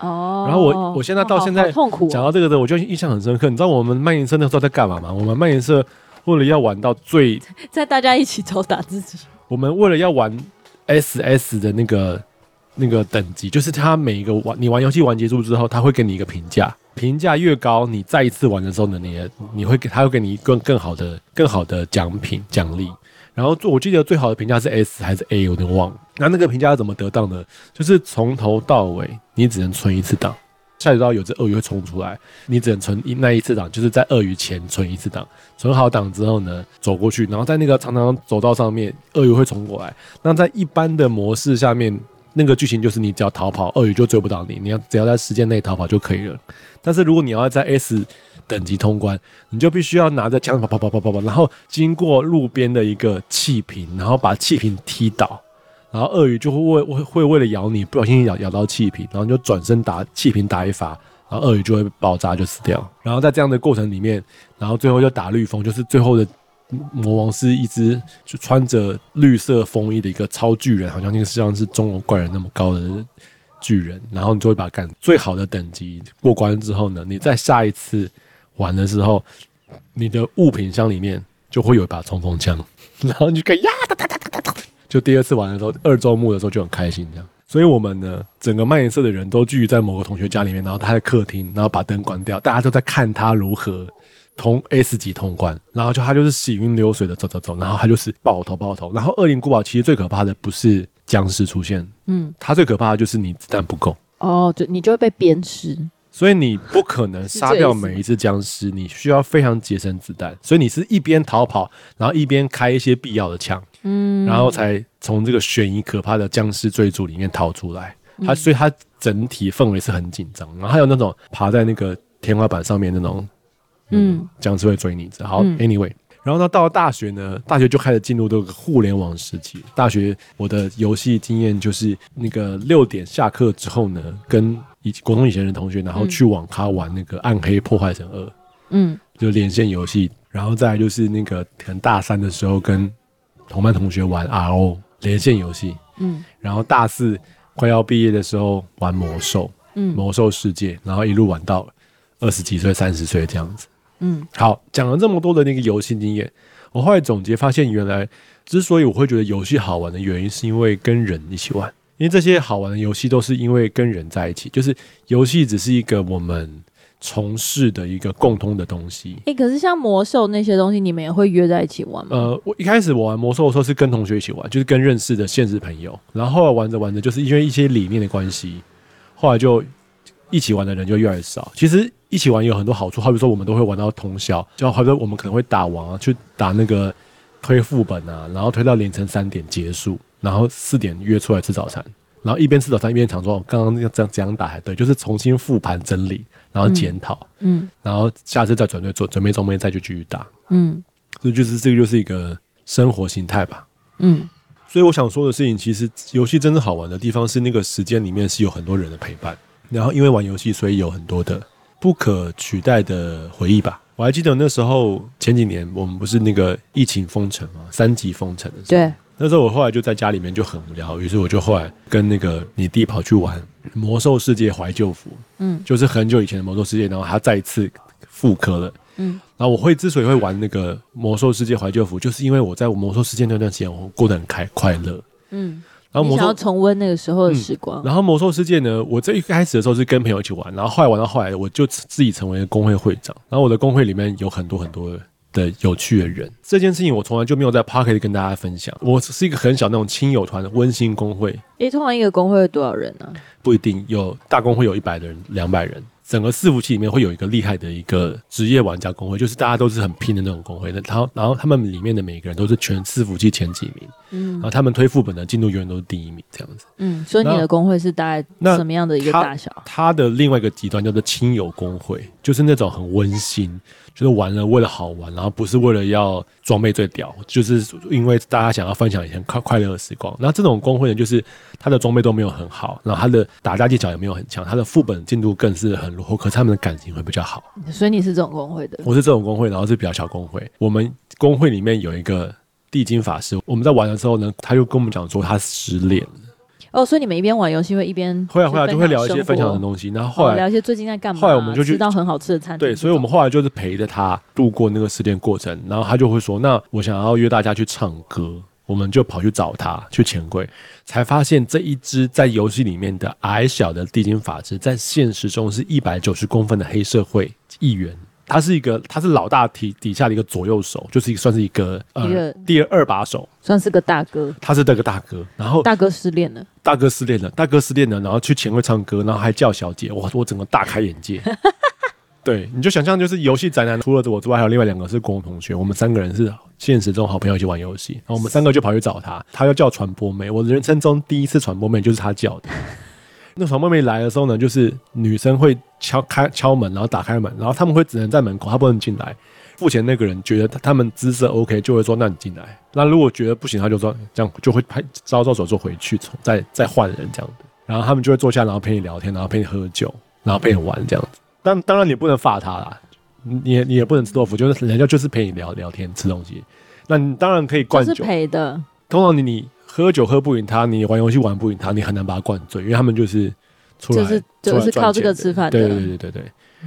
哦。然后我我现在到现在痛苦，讲到这个的，我就印象很深刻。你知道我们漫研社那时候在干嘛吗？我们漫研社。为了要玩到最，在大家一起抽打自己。我们为了要玩 SS 的那个那个等级，就是他每一个玩你玩游戏玩结束之后，他会给你一个评价，评价越高，你再一次玩的时候呢，你你会给他会给你更更好的更好的奖品奖励。然后我记得最好的评价是 S 还是 A，有点忘了。那那个评价要怎么得到呢？就是从头到尾你只能存一次档。下水道有只鳄鱼会冲出来，你只能存一那一次档，就是在鳄鱼前存一次档，存好档之后呢，走过去，然后在那个长长走道上面，鳄鱼会冲过来。那在一般的模式下面，那个剧情就是你只要逃跑，鳄鱼就追不到你，你要只要在时间内逃跑就可以了。但是如果你要在 S 等级通关，你就必须要拿着枪跑跑跑跑跑跑，然后经过路边的一个气瓶，然后把气瓶踢倒。然后鳄鱼就会为会会为了咬你，不小心咬咬到气瓶，然后就转身打气瓶打一发，然后鳄鱼就会爆炸就死掉。然后在这样的过程里面，然后最后就打绿风，就是最后的魔王是一只就穿着绿色风衣的一个超巨人，好像那个像是中国怪人那么高的巨人。然后你就会把干最好的等级过关之后呢，你在下一次玩的时候，你的物品箱里面就会有一把冲锋枪，然后你就可以呀哒哒哒。就第二次玩的时候，二周目的时候就很开心，这样。所以我们呢，整个漫研社的人都聚集在某个同学家里面，然后他在客厅，然后把灯关掉，大家都在看他如何通 S 级通关。然后就他就是行云流水的走走走，然后他就是爆头爆头。然后恶灵古堡其实最可怕的不是僵尸出现，嗯，他最可怕的就是你子弹不够。哦，就你就会被鞭尸。所以你不可能杀掉每一只僵尸，你需要非常节省子弹。所以你是一边逃跑，然后一边开一些必要的枪。嗯，然后才从这个悬疑可怕的僵尸追逐里面逃出来。他所以他整体氛围是很紧张，然后还有那种爬在那个天花板上面那种，嗯，僵尸会追你。好，anyway，然后呢，到了大学呢，大学就开始进入这个互联网时期。大学我的游戏经验就是那个六点下课之后呢，跟以国中以前的同学，然后去网咖玩那个《暗黑破坏神二》，嗯，就连线游戏。然后再来就是那个可能大三的时候跟同班同学玩 RO 连线游戏，嗯，然后大四快要毕业的时候玩魔兽，嗯，魔兽世界，然后一路玩到二十几岁、三十岁这样子，嗯，好，讲了这么多的那个游戏经验，我后来总结发现，原来之所以我会觉得游戏好玩的原因，是因为跟人一起玩，因为这些好玩的游戏都是因为跟人在一起，就是游戏只是一个我们。从事的一个共通的东西。哎、欸，可是像魔兽那些东西，你们也会约在一起玩吗？呃，我一开始我玩魔兽的时候是跟同学一起玩，就是跟认识的现实朋友。然后后来玩着玩着，就是因为一些理念的关系，后来就一起玩的人就越来越少。其实一起玩有很多好处，好比说我们都会玩到通宵，就好比说我们可能会打王啊，去打那个推副本啊，然后推到凌晨三点结束，然后四点约出来吃早餐，然后一边吃早餐一边想说，刚刚那个这样这样打还对，就是重新复盘整理。然后检讨，嗯，然后下次再准备做准备，准备再去继续打，嗯，所以就是这个就是一个生活形态吧，嗯，所以我想说的事情，其实游戏真正好玩的地方是那个时间里面是有很多人的陪伴，然后因为玩游戏，所以有很多的不可取代的回忆吧。我还记得那时候前几年我们不是那个疫情封城嘛，三级封城的时候，对。那时候我后来就在家里面就很无聊，于是我就后来跟那个你弟跑去玩《魔兽世界怀旧服》，嗯，就是很久以前的《魔兽世界》，然后他再一次复刻了，嗯，然后我会之所以会玩那个《魔兽世界怀旧服》，就是因为我在《魔兽世界》那段时间我过得很开快乐，嗯，然后魔兽，你想要重温那个时候的时光。嗯，然后《魔兽世界》呢，我这一开始的时候是跟朋友一起玩，然后后来玩到后来，我就自己成为了公会会长，然后我的工会里面有很多很多的。有趣的人，这件事情我从来就没有在 Pocket 跟大家分享。我是一个很小那种亲友团的温馨工会。诶，通常一个工会有多少人呢？不一定，有大工会有一百人、两百人，整个伺服器里面会有一个厉害的一个职业玩家工会，就是大家都是很拼的那种工会。然后，然后他们里面的每个人都是全伺服器前几名，嗯，然后他们推副本的进度永远都是第一名，这样子。嗯，所以你的工会是大概什么样的一个大小？他的另外一个极端叫做亲友工会，就是那种很温馨。就是玩了为了好玩，然后不是为了要装备最屌，就是因为大家想要分享一些快快乐的时光。那这种工会呢，就是他的装备都没有很好，然后他的打架技巧也没有很强，他的副本进度更是很落后，可是他们的感情会比较好。所以你是这种工会的？我是这种工会，然后是比较小工会。我们工会里面有一个地精法师，我们在玩的时候呢，他就跟我们讲说他失恋了。哦，所以你们一边玩游戏会一边会啊会啊，就会聊一些分享的东西，然后后来、哦、聊一些最近在干嘛。后来我们就去吃到很好吃的餐厅。对，所以我们后来就是陪着他度过那个失恋过程，然后他就会说：“那我想要约大家去唱歌。”我们就跑去找他去钱柜，才发现这一只在游戏里面的矮小的地精法师，在现实中是一百九十公分的黑社会议员。他是一个，他是老大体底下的一个左右手，就是一个算是一个呃第二把手，算是个大哥。他是这个大哥，然后大哥失恋了，大哥失恋了，大哥失恋了，然后去前卫唱歌，然后还叫小姐，哇，我整个大开眼界。对，你就想象就是游戏宅男，除了我之外，还有另外两个是共同同学，我们三个人是现实中好朋友一起玩游戏，然后我们三个就跑去找他，他要叫传播妹，我人生中第一次传播妹就是他叫的。那小妹妹来的时候呢，就是女生会敲开敲门，然后打开门，然后他们会只能在门口，他不能进来。付钱那个人觉得他他们姿色 OK，就会说那你进来。那如果觉得不行，他就说这样就会拍招招手就回去，从再再换人这样的。然后他们就会坐下，然后陪你聊天，然后陪你喝酒，然后陪你玩这样子。当当然你不能罚他啦，你也你也不能吃豆腐，就是人家就是陪你聊聊天吃东西，那你当然可以灌酒。是陪的。通常你你喝酒喝不赢他，你玩游戏玩不赢他，你很难把他灌醉，因为他们就是出来就是就是靠这个吃饭的。对对对对对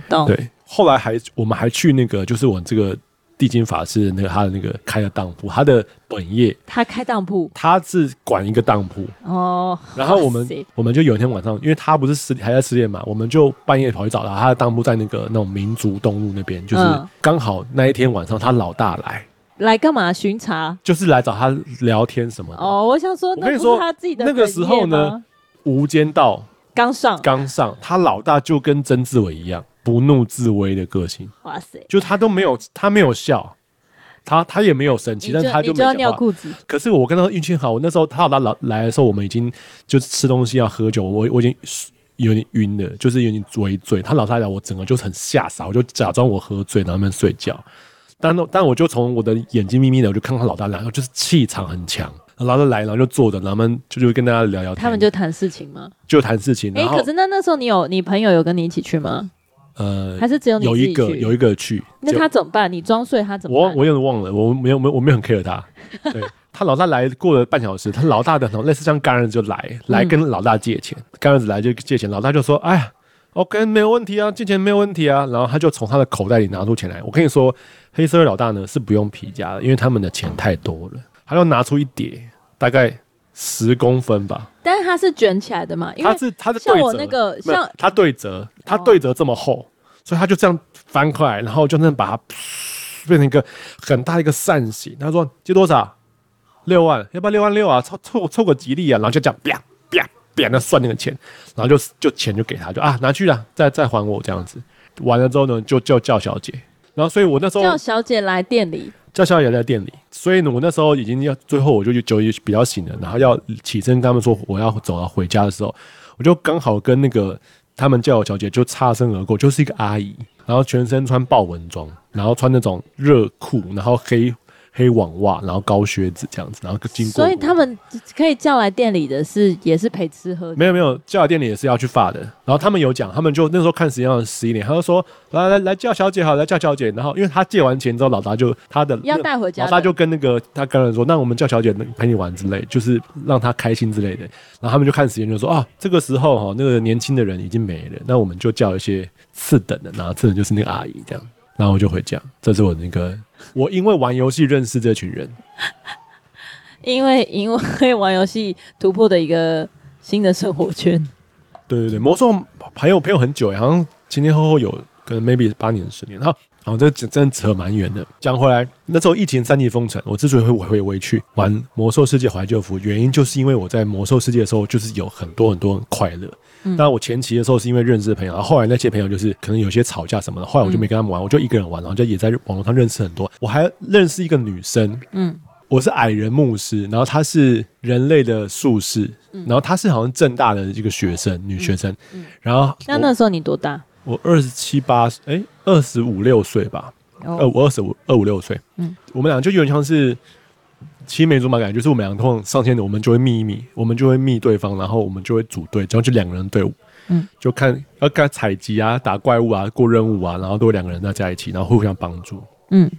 懂。对，后来还我们还去那个就是我这个。地精法师的那个他的那个开的当铺，他的本业，他开当铺，他是管一个当铺哦。然后我们我们就有一天晚上，因为他不是失还在失恋嘛，我们就半夜跑去找他。他的当铺在那个那种民族东路那边，就是刚好那一天晚上他老大来，来干嘛巡查？就是来找他聊天什么的。哦，我想说，我跟你说，他自己的那个时候呢，无间道刚上，刚上，他老大就跟曾志伟一样。不怒自威的个性，哇塞！就他都没有，他没有笑，他他也没有生气，但他就没有尿裤子。可是我跟他运气好，我那时候他老大来来的时候，我们已经就是吃东西要喝酒，我我已经有点晕了，就是有点微醉。他老大来，我整个就很吓傻，我就假装我喝醉，然后在那边睡觉。但但我就从我的眼睛眯眯的，我就看到他老大来，就是气场很强。然后他来，然后就坐着，然后他们就就跟大家聊聊天。他们就谈事情吗？就谈事情。可是那那时候你有你朋友有跟你一起去吗？呃，还是只有你有一个有一个去，那他怎么办？你装睡他怎么办？我我有点忘了，我没有没有我没有很 care 他。对他老大来过了半小时，他老大的类似像干儿子就来来跟老大借钱，干儿子来就借钱，老大就说：“哎呀，OK 没有问题啊，借钱没有问题啊。”然后他就从他的口袋里拿出钱来。我跟你说，黑社会老大呢是不用皮夹的，因为他们的钱太多了，他就拿出一叠，大概。十公分吧，但是它是卷起来的嘛？因为它是它是像我那个像它对折，它对折这么厚，所以它就这样翻过来，然后就能把它变成一个很大一个扇形。他说借多少？六万，要不要六万六啊？凑凑凑个吉利啊！然后就这样啪啪啪的算那个钱，然后就就钱就给他，就啊拿去了，再再还我这样子。完了之后呢，就叫叫小姐，然后所以我那时候叫小姐来店里。叫小姐来店里，所以呢，我那时候已经要最后，我就就比较醒了，然后要起身跟他们说我要走了回家的时候，我就刚好跟那个他们叫我小姐就擦身而过，就是一个阿姨，然后全身穿豹纹装，然后穿那种热裤，然后黑。黑网袜，然后高靴子这样子，然后经过。所以他们可以叫来店里的是也是陪吃喝。没有没有，叫来店里也是要去发的。然后他们有讲，他们就那时候看时间要十一点，他就说来来来叫小姐好，来叫小姐。然后因为他借完钱之后，老大就他的要带回家，老大就跟那个他刚才说，那我们叫小姐陪你玩之类，就是让他开心之类的。然后他们就看时间就说啊，这个时候哈那个年轻的人已经没了，那我们就叫一些次等的，然后次等就是那个阿姨这样。然后我就回家，这是我那个。我因为玩游戏认识这群人，因为因为玩游戏突破的一个新的生活圈。对对对，魔兽朋友朋友很久，好像前前后后有可能 maybe 八年十年。然后然后这真的扯蛮远的。讲回来，那时候疫情三级封城，我之所以会回回去玩魔兽世界怀旧服，原因就是因为我在魔兽世界的时候，就是有很多很多很快乐。当然，我前期的时候是因为认识的朋友，然后后来那些朋友就是可能有些吵架什么的，后来我就没跟他们玩，我就一个人玩，然后就也在网络上认识很多。我还认识一个女生，嗯，我是矮人牧师，然后她是人类的术士，然后她是好像正大的一个学生，女学生。然后那那时候你多大？我二十七八，哎，二十五六岁吧。呃，我二十五二五六岁。嗯，我们俩就有点像是。青梅竹马感觉就是我们两个通常上线的，我们就会密一密，我们就会密对方，然后我们就会组队，然后就两个人队伍，嗯，就看要干采集啊、打怪物啊、过任务啊，然后都两个人在一起，然后互相帮助，嗯，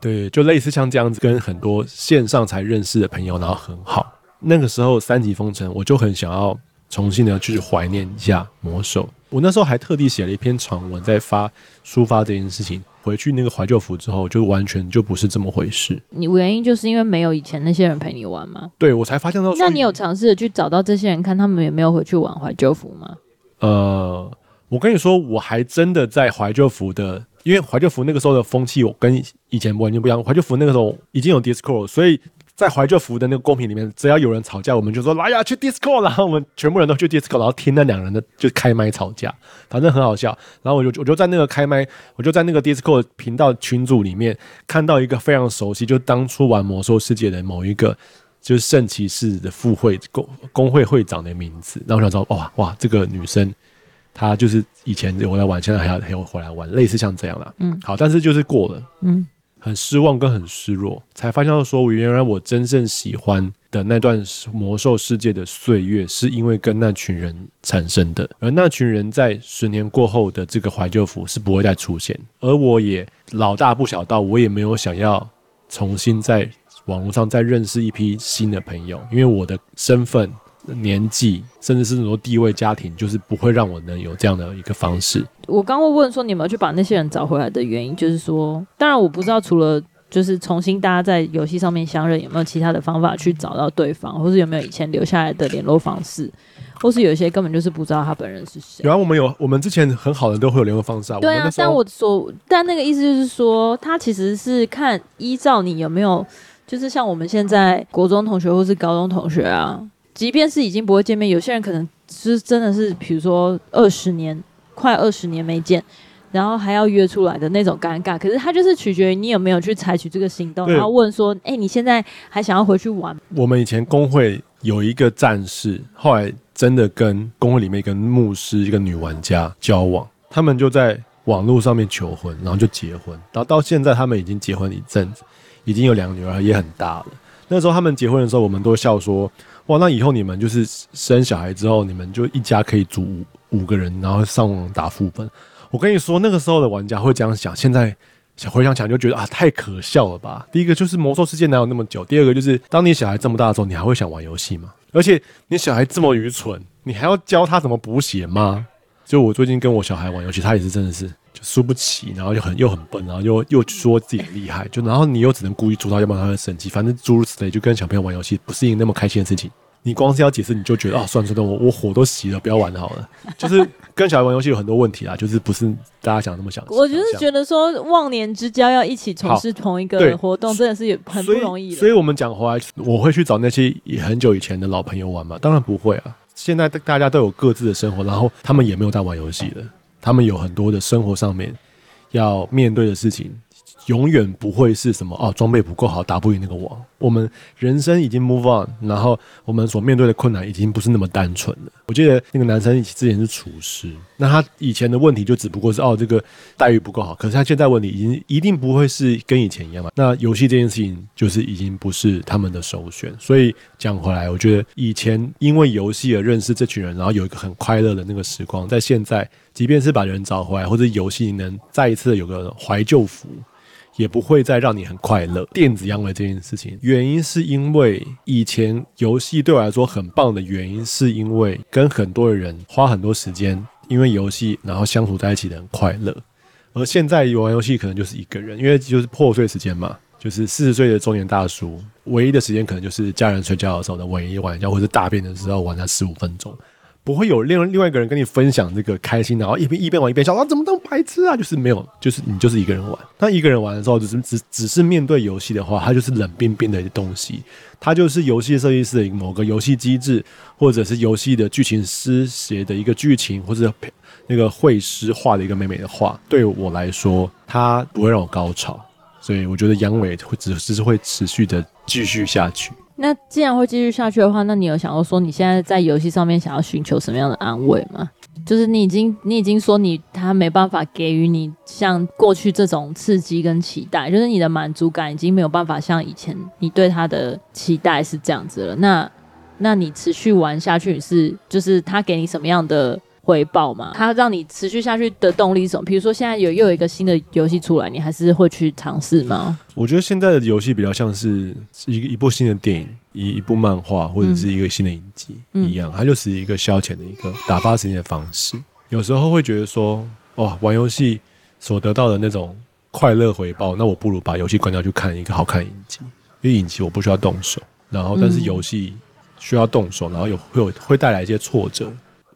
对，就类似像这样子，跟很多线上才认识的朋友，然后很好。那个时候三级封城，我就很想要重新的去怀念一下魔兽。我那时候还特地写了一篇长文，在发抒发这件事情。回去那个怀旧服之后，就完全就不是这么回事。你原因就是因为没有以前那些人陪你玩吗？对，我才发现到。那你有尝试着去找到这些人，看他们有没有回去玩怀旧服吗？呃，我跟你说，我还真的在怀旧服的，因为怀旧服那个时候的风气，我跟以前完全不一样。怀旧服那个时候已经有 Discord，所以。在怀旧服的那个公屏里面，只要有人吵架，我们就说来呀去 Discord，然后我们全部人都去 Discord，然后听那两人的就开麦吵架，反正很好笑。然后我就我就在那个开麦，我就在那个 Discord 频道群组里面看到一个非常熟悉，就当初玩魔兽世界的某一个就是圣骑士的副会公工会会长的名字。然后我想说哇哇，这个女生她就是以前有来玩，现在还要还要回来玩，类似像这样啦。嗯，好，但是就是过了，嗯。很失望跟很失落，才发现到说，原来我真正喜欢的那段魔兽世界的岁月，是因为跟那群人产生的。而那群人在十年过后的这个怀旧服是不会再出现。而我也老大不小到，我也没有想要重新在网络上再认识一批新的朋友，因为我的身份。年纪，甚至是很多地位、家庭，就是不会让我能有这样的一个方式。我刚会问说，你有没有去把那些人找回来的原因，就是说，当然我不知道，除了就是重新大家在游戏上面相认，有没有其他的方法去找到对方，或是有没有以前留下来的联络方式，或是有一些根本就是不知道他本人是谁。有啊，我们有，我们之前很好的都会有联络方式啊。对啊，但我所，但那个意思就是说，他其实是看依照你有没有，就是像我们现在国中同学或是高中同学啊。即便是已经不会见面，有些人可能是真的是，比如说二十年，快二十年没见，然后还要约出来的那种尴尬。可是他就是取决于你有没有去采取这个行动，然后问说：“哎、欸，你现在还想要回去玩？”我们以前工会有一个战士，后来真的跟工会里面一个牧师、一个女玩家交往，他们就在网络上面求婚，然后就结婚，然后到现在他们已经结婚一阵子，已经有两个女儿，也很大了。那时候他们结婚的时候，我们都笑说。哇，那以后你们就是生小孩之后，你们就一家可以组五五个人，然后上网打副本。我跟你说，那个时候的玩家会这样想，现在想回想起来就觉得啊，太可笑了吧。第一个就是魔兽世界哪有那么久？第二个就是当你小孩这么大的时候，你还会想玩游戏吗？而且你小孩这么愚蠢，你还要教他怎么补血吗？就我最近跟我小孩玩游戏，他也是真的是就输不起，然后就很又很笨，然后又又说自己很厉害，就然后你又只能故意捉他，要不然他会生气。反正诸如此类，就跟小朋友玩游戏不是一件那么开心的事情。你光是要解释，你就觉得啊，算了算了，我我火都熄了，不要玩好了。就是跟小孩玩游戏有很多问题啊，就是不是大家想那么想。我就是觉得说，忘年之交要一起从事同一个活动，真的是也很不容易。所以我们讲回来，我会去找那些很久以前的老朋友玩吗？当然不会啊。现在大家都有各自的生活，然后他们也没有在玩游戏了，他们有很多的生活上面要面对的事情。永远不会是什么哦，装备不够好，打不赢那个王。我们人生已经 move on，然后我们所面对的困难已经不是那么单纯了。我记得那个男生之前是厨师，那他以前的问题就只不过是哦，这个待遇不够好。可是他现在问题已经一定不会是跟以前一样嘛。那游戏这件事情就是已经不是他们的首选。所以讲回来，我觉得以前因为游戏而认识这群人，然后有一个很快乐的那个时光，在现在，即便是把人找回来，或者游戏能再一次有个怀旧服。也不会再让你很快乐。电子阳痿这件事情，原因是因为以前游戏对我来说很棒的原因，是因为跟很多人花很多时间，因为游戏然后相处在一起的很快乐。而现在玩游戏可能就是一个人，因为就是破碎时间嘛，就是四十岁的中年大叔，唯一的时间可能就是家人睡觉的时候的唯一玩一下，或者大便的时候玩了十五分钟。不会有另另外一个人跟你分享这个开心，然后一边一边玩一边笑啊，怎么这么白痴啊？就是没有，就是你就是一个人玩。那一个人玩的时候，只是只只是面对游戏的话，它就是冷冰冰的东西，它就是游戏设计师的某个游戏机制，或者是游戏的剧情师写的一个剧情，或者那个绘师画的一个美美的画。对我来说，它不会让我高潮，所以我觉得阳痿会只只是会持续的继续下去。那既然会继续下去的话，那你有想过说你现在在游戏上面想要寻求什么样的安慰吗？就是你已经你已经说你他没办法给予你像过去这种刺激跟期待，就是你的满足感已经没有办法像以前你对他的期待是这样子了。那那你持续玩下去是就是他给你什么样的？回报嘛，它让你持续下去的动力是什么？比如说现在有又有一个新的游戏出来，你还是会去尝试吗？我觉得现在的游戏比较像是一个一部新的电影，一一部漫画或者是一个新的影集、嗯、一样，它就是一个消遣的一个打发时间的方式。有时候会觉得说，哇，玩游戏所得到的那种快乐回报，那我不如把游戏关掉去看一个好看的影集，因为影集我不需要动手，然后但是游戏需要动手，然后有会有会带来一些挫折。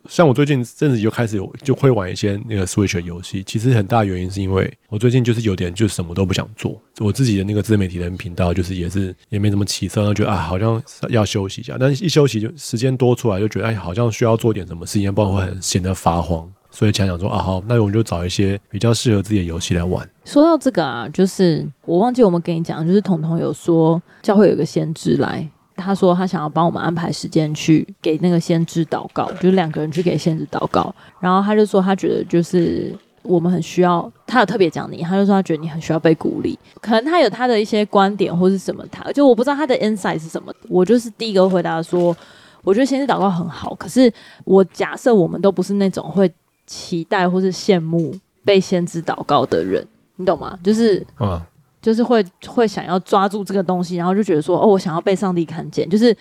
像我最近甚至就开始有就会玩一些那个 Switch 游戏，其实很大原因是因为我最近就是有点就什么都不想做，我自己的那个自媒体的频道就是也是也没怎么起色，然后觉得啊好像要休息一下，但是一休息就时间多出来就觉得哎好像需要做点什么事情，不然会很显得发慌，所以想想说啊好，那我们就找一些比较适合自己的游戏来玩。说到这个啊，就是我忘记我们跟你讲，就是彤彤有说教会有个先知来。他说他想要帮我们安排时间去给那个先知祷告，就是两个人去给先知祷告。然后他就说他觉得就是我们很需要，他有特别讲你，他就说他觉得你很需要被鼓励。可能他有他的一些观点或是什么，他就我不知道他的 insight 是什么。我就是第一个回答说，我觉得先知祷告很好，可是我假设我们都不是那种会期待或是羡慕被先知祷告的人，你懂吗？就是啊。就是会会想要抓住这个东西，然后就觉得说，哦，我想要被上帝看见。就是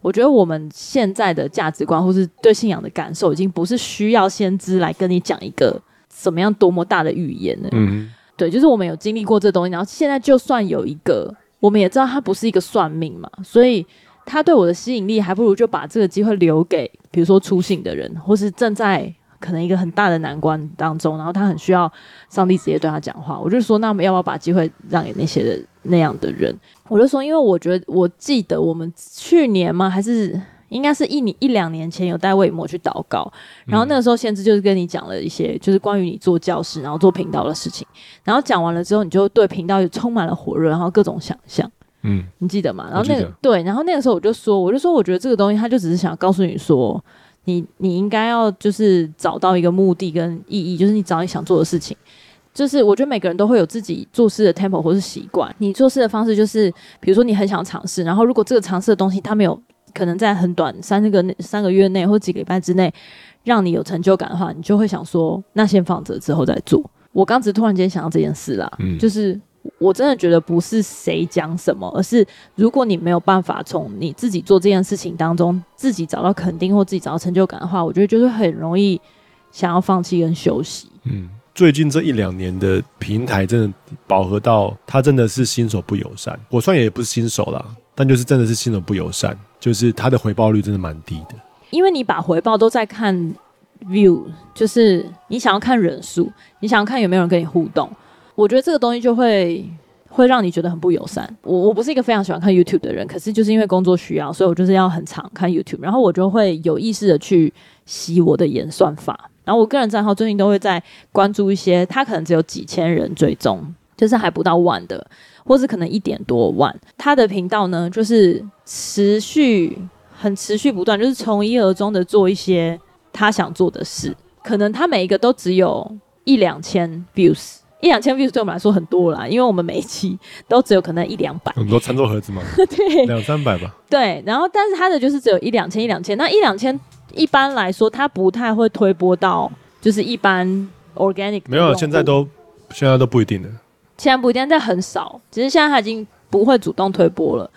我觉得我们现在的价值观或是对信仰的感受，已经不是需要先知来跟你讲一个怎么样多么大的预言了。嗯，对，就是我们有经历过这东西，然后现在就算有一个，我们也知道它不是一个算命嘛，所以他对我的吸引力，还不如就把这个机会留给，比如说出信的人，或是正在。可能一个很大的难关当中，然后他很需要上帝直接对他讲话。我就说，那我们要不要把机会让给那些人那样的人？我就说，因为我觉得，我记得我们去年吗？还是应该是一年一两年前有带魏摩去祷告，然后那个时候先知就是跟你讲了一些，就是关于你做教室，然后做频道的事情。然后讲完了之后，你就对频道也充满了火热，然后各种想象。嗯，你记得吗？然后那个对，然后那个时候我就说，我就说，我觉得这个东西，他就只是想告诉你说。你你应该要就是找到一个目的跟意义，就是你找你想做的事情。就是我觉得每个人都会有自己做事的 tempo 或是习惯。你做事的方式就是，比如说你很想尝试，然后如果这个尝试的东西它没有可能在很短三个三个月内或几个礼拜之内让你有成就感的话，你就会想说，那先放着之后再做。我刚只突然间想到这件事啦，嗯，就是。我真的觉得不是谁讲什么，而是如果你没有办法从你自己做这件事情当中自己找到肯定或自己找到成就感的话，我觉得就是很容易想要放弃跟休息。嗯，最近这一两年的平台真的饱和到，它真的是新手不友善。我算也不是新手啦，但就是真的是新手不友善，就是它的回报率真的蛮低的。因为你把回报都在看 view，就是你想要看人数，你想要看有没有人跟你互动。我觉得这个东西就会会让你觉得很不友善。我我不是一个非常喜欢看 YouTube 的人，可是就是因为工作需要，所以我就是要很常看 YouTube。然后我就会有意识的去洗我的演算法。然后我个人账号最近都会在关注一些，他可能只有几千人追踪，就是还不到万的，或是可能一点多万。他的频道呢，就是持续很持续不断，就是从一而终的做一些他想做的事。可能他每一个都只有一两千 views。一两千 views 对我们来说很多啦，因为我们每一期都只有可能一两百。很多餐桌盒子吗？对，两三百吧。对，然后但是它的就是只有一两千一两千，那一两千一般来说它不太会推播到，就是一般 organic。没有，现在都现在都不一定的。现在不一定，但很少。只是现在他已经不会主动推播了。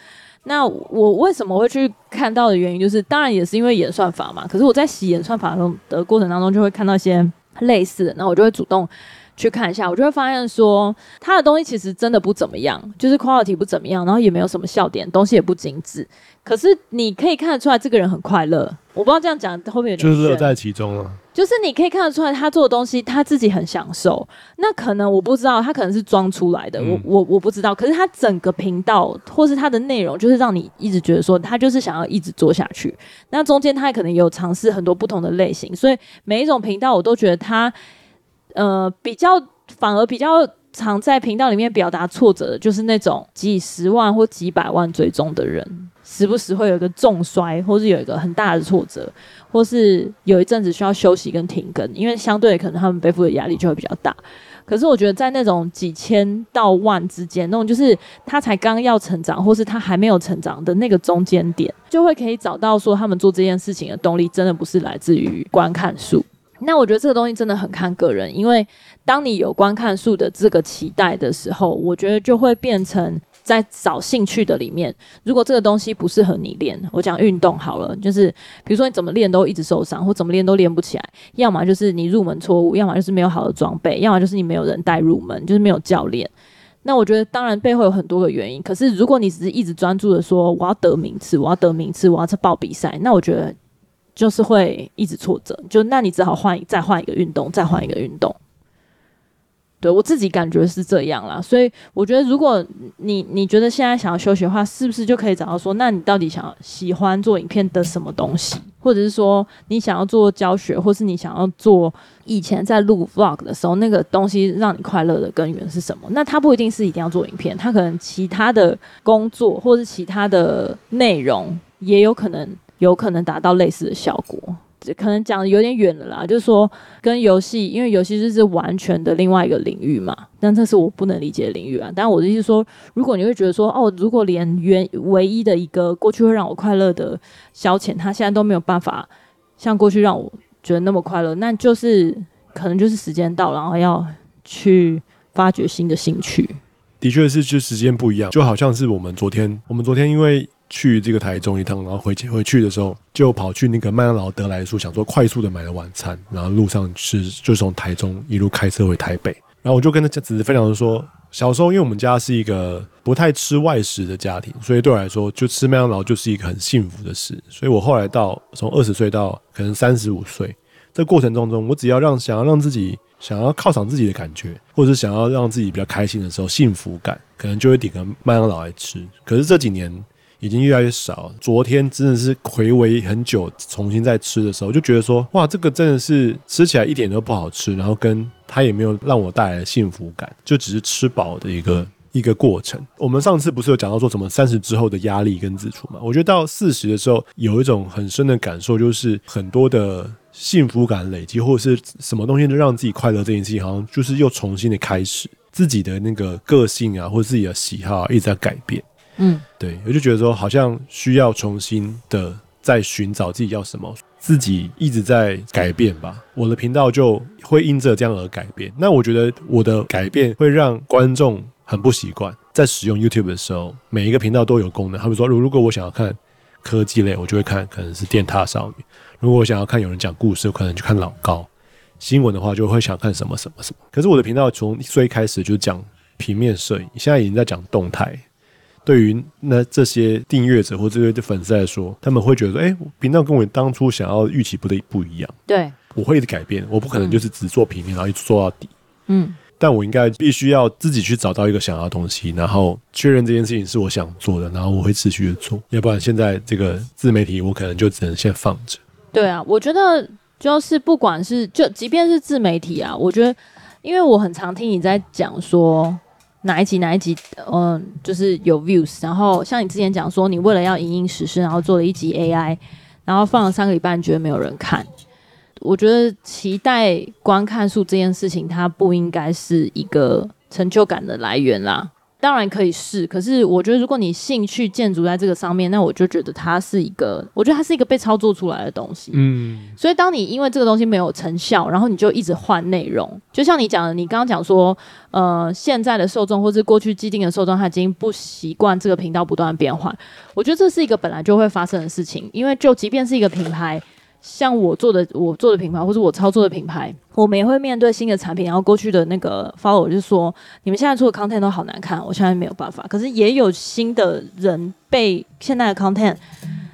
那我为什么会去看到的原因，就是当然也是因为演算法嘛。可是我在洗演算法中的过程当中，就会看到一些类似的，那我就会主动。去看一下，我就会发现说，他的东西其实真的不怎么样，就是 quality 不怎么样，然后也没有什么笑点，东西也不精致。可是你可以看得出来，这个人很快乐。我不知道这样讲会不会有点就是乐在其中了。就是你可以看得出来，他做的东西他自己很享受。那可能我不知道，他可能是装出来的，嗯、我我我不知道。可是他整个频道或是他的内容，就是让你一直觉得说，他就是想要一直做下去。那中间他也可能有尝试很多不同的类型，所以每一种频道我都觉得他呃比较反而比较常在频道里面表达挫折的，就是那种几十万或几百万追踪的人。时不时会有一个重摔，或是有一个很大的挫折，或是有一阵子需要休息跟停更，因为相对可能他们背负的压力就会比较大。可是我觉得在那种几千到万之间，那种就是他才刚要成长，或是他还没有成长的那个中间点，就会可以找到说他们做这件事情的动力，真的不是来自于观看数。那我觉得这个东西真的很看个人，因为当你有观看数的这个期待的时候，我觉得就会变成。在找兴趣的里面，如果这个东西不适合你练，我讲运动好了，就是比如说你怎么练都一直受伤，或怎么练都练不起来，要么就是你入门错误，要么就是没有好的装备，要么就是你没有人带入门，就是没有教练。那我觉得当然背后有很多个原因，可是如果你只是一直专注的说我要得名次，我要得名次，我要去报比赛，那我觉得就是会一直挫折，就那你只好换再换一个运动，再换一个运动。对，我自己感觉是这样啦，所以我觉得，如果你你觉得现在想要休息的话，是不是就可以找到说，那你到底想要喜欢做影片的什么东西，或者是说你想要做教学，或是你想要做以前在录 vlog 的时候那个东西让你快乐的根源是什么？那它不一定是一定要做影片，它可能其他的工作或是其他的内容也有可能有可能达到类似的效果。可能讲的有点远了啦，就是说跟游戏，因为游戏就是完全的另外一个领域嘛，但这是我不能理解的领域啊。但我的意思说，如果你会觉得说，哦，如果连原唯一的一个过去会让我快乐的消遣，他现在都没有办法像过去让我觉得那么快乐，那就是可能就是时间到，然后要去发掘新的兴趣。的确是，就时间不一样，就好像是我们昨天，我们昨天因为。去这个台中一趟，然后回回去的时候，就跑去那个麦当劳得来速，想说快速的买了晚餐，然后路上是就从台中一路开车回台北。然后我就跟他侄子分享说，小时候因为我们家是一个不太吃外食的家庭，所以对我来说，就吃麦当劳就是一个很幸福的事。所以我后来到从二十岁到可能三十五岁这过程当中，我只要让想要让自己想要犒赏自己的感觉，或者是想要让自己比较开心的时候，幸福感可能就会点个麦当劳来吃。可是这几年。已经越来越少。昨天真的是回味很久，重新再吃的时候，就觉得说，哇，这个真的是吃起来一点都不好吃，然后跟它也没有让我带来幸福感，就只是吃饱的一个一个过程。我们上次不是有讲到说什么三十之后的压力跟自处嘛？我觉得到四十的时候，有一种很深的感受，就是很多的幸福感累积，或者是什么东西能让自己快乐这件事情，好像就是又重新的开始，自己的那个个性啊，或者自己的喜好啊，一直在改变。嗯，对，我就觉得说，好像需要重新的在寻找自己要什么，自己一直在改变吧。我的频道就会因着这样而改变。那我觉得我的改变会让观众很不习惯，在使用 YouTube 的时候，每一个频道都有功能。他们说，如如果我想要看科技类，我就会看可能是电塔少女；如果我想要看有人讲故事，我可能就看老高。新闻的话，就会想看什么什么什么。可是我的频道从最开始就讲平面摄影，现在已经在讲动态。对于那这些订阅者或这些粉丝来说，他们会觉得说：“哎，频道跟我当初想要预期不的不一样。”对，我会一直改变，我不可能就是只做平面，然后一直做到底。嗯，但我应该必须要自己去找到一个想要的东西，然后确认这件事情是我想做的，然后我会持续的做。要不然现在这个自媒体，我可能就只能先放着。对啊，我觉得就是不管是就即便是自媒体啊，我觉得因为我很常听你在讲说。哪一集哪一集，嗯，就是有 views，然后像你之前讲说，你为了要影音实施，然后做了一集 AI，然后放了三个礼拜，你觉得没有人看。我觉得期待观看数这件事情，它不应该是一个成就感的来源啦。当然可以试，可是我觉得如果你兴趣建筑在这个上面，那我就觉得它是一个，我觉得它是一个被操作出来的东西。嗯，所以当你因为这个东西没有成效，然后你就一直换内容，就像你讲的，你刚刚讲说，呃，现在的受众或是过去既定的受众，他已经不习惯这个频道不断变换。我觉得这是一个本来就会发生的事情，因为就即便是一个品牌。像我做的我做的品牌，或者我操作的品牌，我们也会面对新的产品，然后过去的那个 follow 就说，你们现在做的 content 都好难看，我现在没有办法。可是也有新的人被现在的 content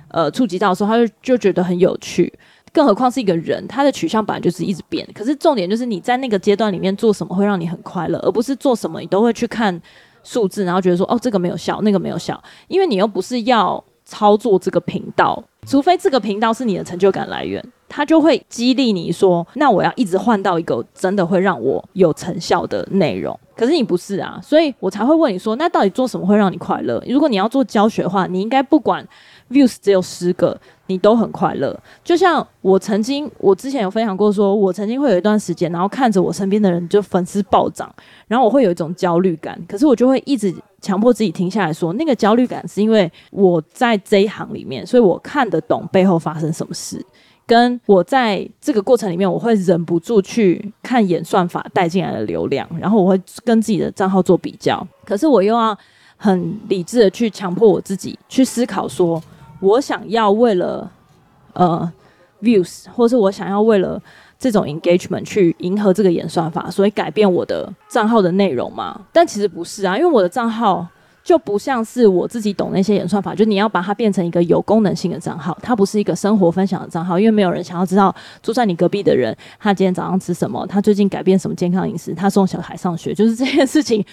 呃触及到的时候，他就就觉得很有趣。更何况是一个人，他的取向本来就是一直变。可是重点就是你在那个阶段里面做什么会让你很快乐，而不是做什么你都会去看数字，然后觉得说哦这个没有效，那个没有效，因为你又不是要操作这个频道。除非这个频道是你的成就感来源，它就会激励你说，那我要一直换到一个真的会让我有成效的内容。可是你不是啊，所以我才会问你说，那到底做什么会让你快乐？如果你要做教学的话，你应该不管 views 只有十个，你都很快乐。就像我曾经，我之前有分享过说，我曾经会有一段时间，然后看着我身边的人就粉丝暴涨，然后我会有一种焦虑感，可是我就会一直。强迫自己停下来说，那个焦虑感是因为我在这一行里面，所以我看得懂背后发生什么事。跟我在这个过程里面，我会忍不住去看演算法带进来的流量，然后我会跟自己的账号做比较。可是我又要很理智的去强迫我自己去思考，说我想要为了呃 views，或是我想要为了。这种 engagement 去迎合这个演算法，所以改变我的账号的内容嘛？但其实不是啊，因为我的账号就不像是我自己懂那些演算法，就你要把它变成一个有功能性的账号，它不是一个生活分享的账号，因为没有人想要知道住在你隔壁的人他今天早上吃什么，他最近改变什么健康饮食，他送小孩上学，就是这件事情，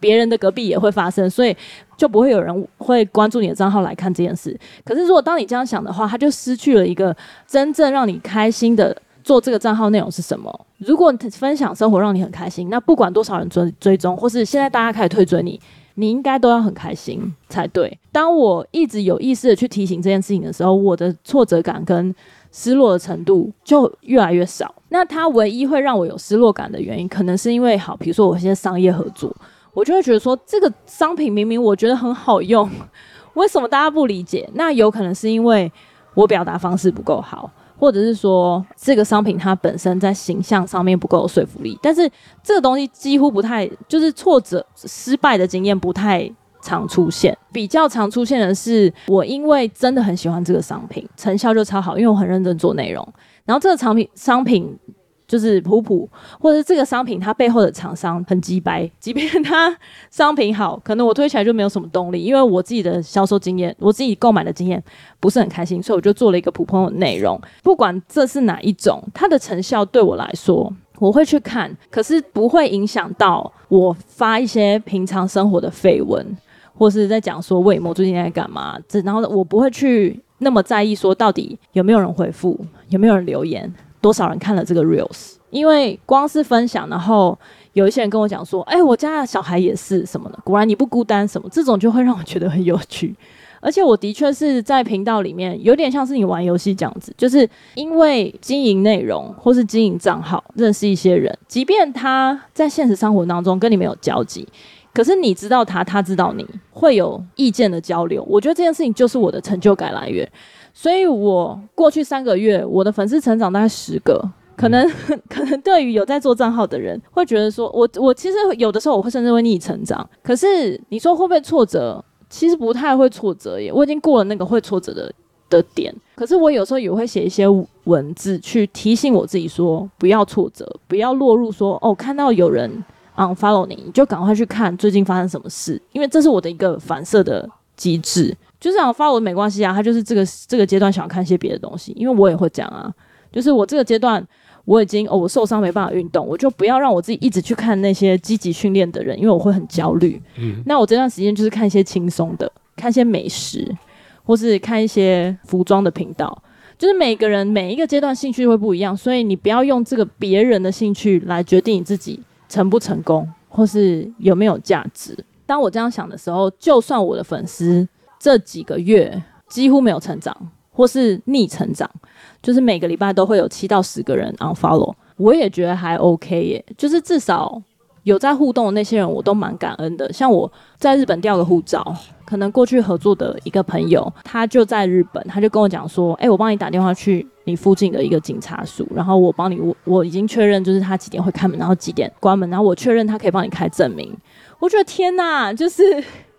别人的隔壁也会发生，所以就不会有人会关注你的账号来看这件事。可是如果当你这样想的话，他就失去了一个真正让你开心的。做这个账号内容是什么？如果分享生活让你很开心，那不管多少人追追踪，或是现在大家开始退追你，你应该都要很开心才对。当我一直有意识的去提醒这件事情的时候，我的挫折感跟失落的程度就越来越少。那它唯一会让我有失落感的原因，可能是因为好，比如说我现在商业合作，我就会觉得说这个商品明明我觉得很好用，为什么大家不理解？那有可能是因为我表达方式不够好。或者是说这个商品它本身在形象上面不够有说服力，但是这个东西几乎不太，就是挫折失败的经验不太常出现，比较常出现的是我因为真的很喜欢这个商品，成效就超好，因为我很认真做内容，然后这个产品商品。就是普普，或者是这个商品它背后的厂商很鸡掰，即便它商品好，可能我推起来就没有什么动力，因为我自己的销售经验，我自己购买的经验不是很开心，所以我就做了一个普通的内容。不管这是哪一种，它的成效对我来说，我会去看，可是不会影响到我发一些平常生活的绯闻，或是在讲说魏某最近在干嘛，这然后我不会去那么在意说到底有没有人回复，有没有人留言。多少人看了这个 reels？因为光是分享，然后有一些人跟我讲说：“哎，我家的小孩也是什么的。”果然你不孤单，什么这种就会让我觉得很有趣。而且我的确是在频道里面，有点像是你玩游戏这样子，就是因为经营内容或是经营账号，认识一些人，即便他在现实生活当中跟你没有交集，可是你知道他，他知道你，会有意见的交流。我觉得这件事情就是我的成就感来源。所以，我过去三个月，我的粉丝成长大概十个，可能 可能对于有在做账号的人，会觉得说，我我其实有的时候我会甚至会逆成长。可是你说会不会挫折？其实不太会挫折耶，我已经过了那个会挫折的的点。可是我有时候也会写一些文字去提醒我自己说，不要挫折，不要落入说哦，看到有人 unfollow 你，你就赶快去看最近发生什么事，因为这是我的一个反射的机制。就是想发文没关系啊，他就是这个这个阶段想要看一些别的东西，因为我也会讲啊。就是我这个阶段我已经哦，我受伤没办法运动，我就不要让我自己一直去看那些积极训练的人，因为我会很焦虑。嗯，那我这段时间就是看一些轻松的，看一些美食，或是看一些服装的频道。就是每个人每一个阶段兴趣会不一样，所以你不要用这个别人的兴趣来决定你自己成不成功，或是有没有价值。当我这样想的时候，就算我的粉丝。这几个月几乎没有成长，或是逆成长，就是每个礼拜都会有七到十个人 unfollow，我也觉得还 OK 耶。就是至少有在互动的那些人，我都蛮感恩的。像我在日本调个护照，可能过去合作的一个朋友，他就在日本，他就跟我讲说：“哎，我帮你打电话去你附近的一个警察署，然后我帮你，我我已经确认就是他几点会开门，然后几点关门，然后我确认他可以帮你开证明。”我觉得天哪，就是。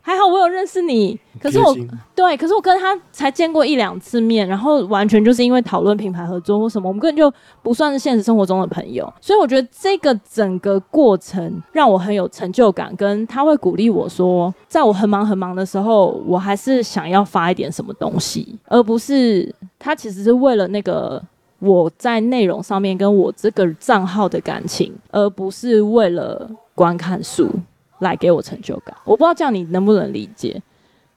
还好我有认识你，可是我对，可是我跟他才见过一两次面，然后完全就是因为讨论品牌合作或什么，我们根本就不算是现实生活中的朋友。所以我觉得这个整个过程让我很有成就感，跟他会鼓励我说，在我很忙很忙的时候，我还是想要发一点什么东西，而不是他其实是为了那个我在内容上面跟我这个账号的感情，而不是为了观看数。来给我成就感，我不知道这样你能不能理解，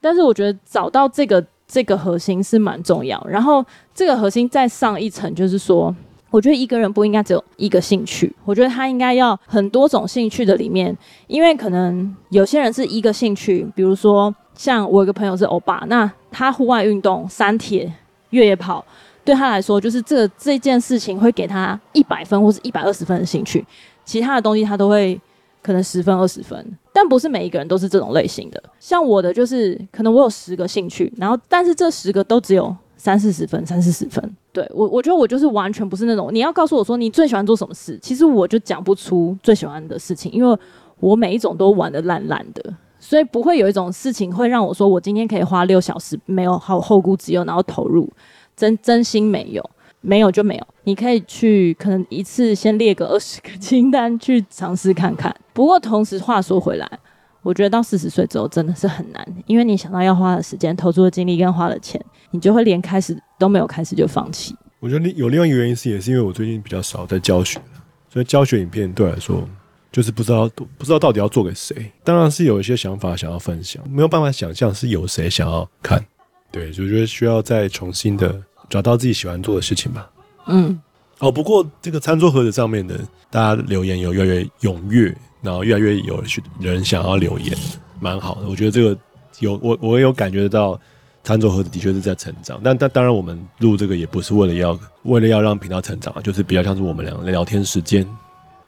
但是我觉得找到这个这个核心是蛮重要。然后这个核心再上一层，就是说，我觉得一个人不应该只有一个兴趣，我觉得他应该要很多种兴趣的里面，因为可能有些人是一个兴趣，比如说像我有个朋友是欧巴，那他户外运动、三铁、越野跑，对他来说就是这这件事情会给他一百分或是一百二十分的兴趣，其他的东西他都会。可能十分二十分，但不是每一个人都是这种类型的。像我的就是，可能我有十个兴趣，然后但是这十个都只有三四十分，三四十分。对，我，我觉得我就是完全不是那种。你要告诉我说你最喜欢做什么事，其实我就讲不出最喜欢的事情，因为我每一种都玩得烂烂的，所以不会有一种事情会让我说我今天可以花六小时没有好后顾之忧，然后投入，真真心没有。没有就没有，你可以去，可能一次先列个二十个清单去尝试看看。不过同时话说回来，我觉得到四十岁之后真的是很难，因为你想到要花的时间、投注的精力跟花的钱，你就会连开始都没有开始就放弃。我觉得有另外一个原因是，也是因为我最近比较少在教学，所以教学影片对我来说就是不知道不知道到底要做给谁。当然是有一些想法想要分享，没有办法想象是有谁想要看。对，就觉得需要再重新的。找到自己喜欢做的事情吧。嗯，哦，不过这个餐桌盒子上面的大家留言有越来越踊跃，然后越来越有人想要留言，蛮好的。我觉得这个有我我有感觉得到，餐桌盒子的确是在成长。但但当然，我们录这个也不是为了要为了要让频道成长啊，就是比较像是我们两个聊天时间。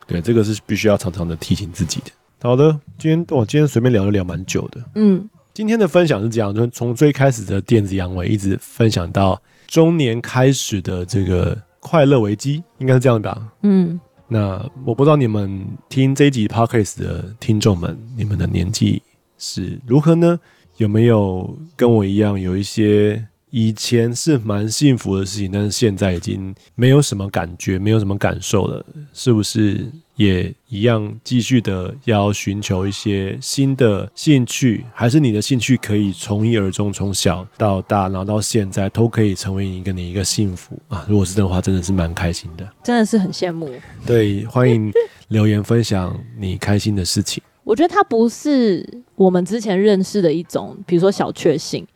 对，这个是必须要常常的提醒自己的。好的，今天我今天随便聊了聊蛮久的。嗯，今天的分享是这样，就从最开始的电子阳痿一直分享到。中年开始的这个快乐危机，应该是这样吧？嗯，那我不知道你们听这一集 Podcast 的听众们，你们的年纪是如何呢？有没有跟我一样有一些？以前是蛮幸福的事情，但是现在已经没有什么感觉，没有什么感受了，是不是也一样继续的要寻求一些新的兴趣？还是你的兴趣可以从一而终，从小到大，然后到现在都可以成为一个你一个幸福啊？如果是这样的话，真的是蛮开心的，真的是很羡慕。对，欢迎留言分享你开心的事情。我觉得它不是我们之前认识的一种，比如说小确幸。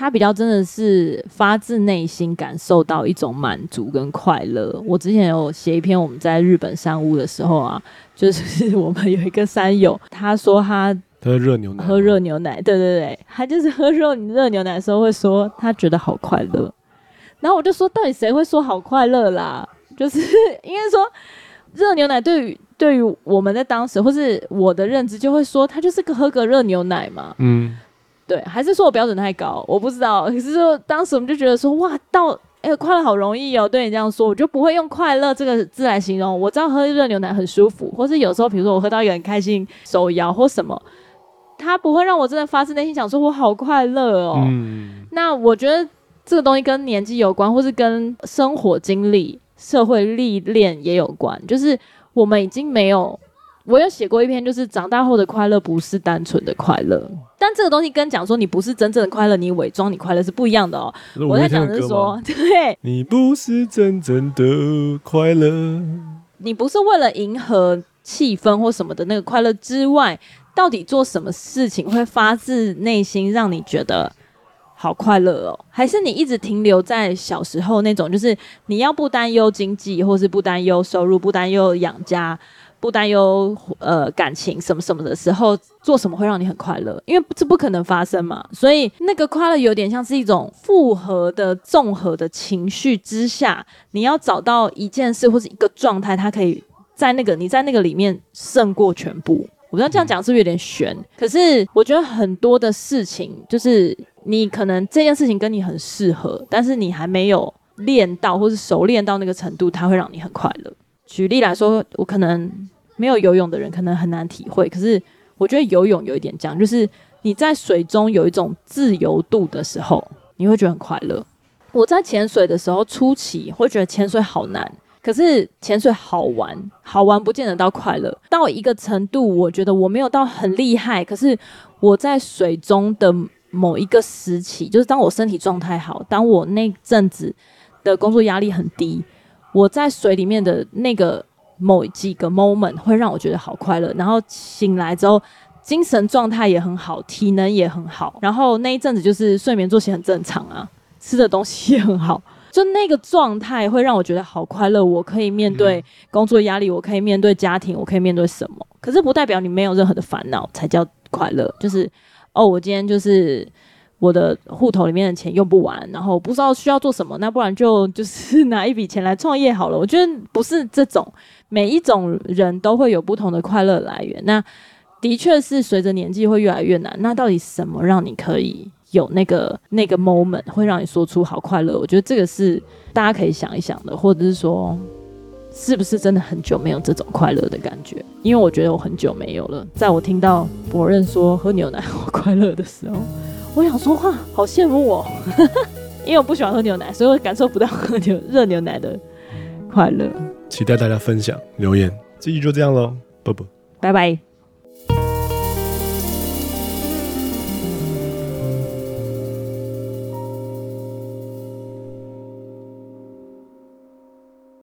他比较真的是发自内心感受到一种满足跟快乐。我之前有写一篇我们在日本山屋的时候啊，就是 我们有一个山友，他说他喝热牛奶，喝热牛奶，对对对，他就是喝热热牛奶的时候会说他觉得好快乐。然后我就说，到底谁会说好快乐啦？就是 应该说热牛奶对于对于我们在当时或是我的认知就会说，他就是个喝个热牛奶嘛，嗯。对，还是说我标准太高？我不知道。可是说当时我们就觉得说，哇，到哎、欸，快乐好容易哦。对你这样说，我就不会用快乐这个字来形容。我知道喝热牛奶很舒服，或是有时候，比如说我喝到一个很开心，手摇或什么，它不会让我真的发自内心想说我好快乐哦。嗯。那我觉得这个东西跟年纪有关，或是跟生活经历、社会历练也有关。就是我们已经没有。我有写过一篇，就是长大后的快乐不是单纯的快乐，但这个东西跟讲说你不是真正的快乐，你伪装你快乐是不一样的哦。我在讲的是说，对，你不是真正的快乐，你不是为了迎合气氛或什么的那个快乐之外，到底做什么事情会发自内心让你觉得好快乐哦？还是你一直停留在小时候那种，就是你要不担忧经济，或是不担忧收入，不担忧养家。不担忧呃感情什么什么的时候，做什么会让你很快乐？因为这不可能发生嘛。所以那个快乐有点像是一种复合的综合的情绪之下，你要找到一件事或者一个状态，它可以在那个你在那个里面胜过全部。我不知道这样讲是不是有点悬？可是我觉得很多的事情，就是你可能这件事情跟你很适合，但是你还没有练到或是熟练到那个程度，它会让你很快乐。举例来说，我可能没有游泳的人可能很难体会，可是我觉得游泳有一点这样，就是你在水中有一种自由度的时候，你会觉得很快乐。我在潜水的时候初期会觉得潜水好难，可是潜水好玩，好玩不见得到快乐。到一个程度，我觉得我没有到很厉害，可是我在水中的某一个时期，就是当我身体状态好，当我那阵子的工作压力很低，我在水里面的那个某几个 moment 会让我觉得好快乐，然后醒来之后。精神状态也很好，体能也很好，然后那一阵子就是睡眠作息很正常啊，吃的东西也很好，就那个状态会让我觉得好快乐。我可以面对工作压力，我可以面对家庭，我可以面对什么？可是不代表你没有任何的烦恼才叫快乐。就是哦，我今天就是我的户头里面的钱用不完，然后不知道需要做什么，那不然就就是拿一笔钱来创业好了。我觉得不是这种，每一种人都会有不同的快乐来源。那。的确是随着年纪会越来越难。那到底什么让你可以有那个那个 moment，会让你说出好快乐？我觉得这个是大家可以想一想的，或者是说，是不是真的很久没有这种快乐的感觉？因为我觉得我很久没有了。在我听到博任说喝牛奶好快乐的时候，我想说话好羡慕我，因为我不喜欢喝牛奶，所以我感受不到喝牛热牛奶的快乐。期待大家分享留言，这期就这样喽，拜拜，拜拜。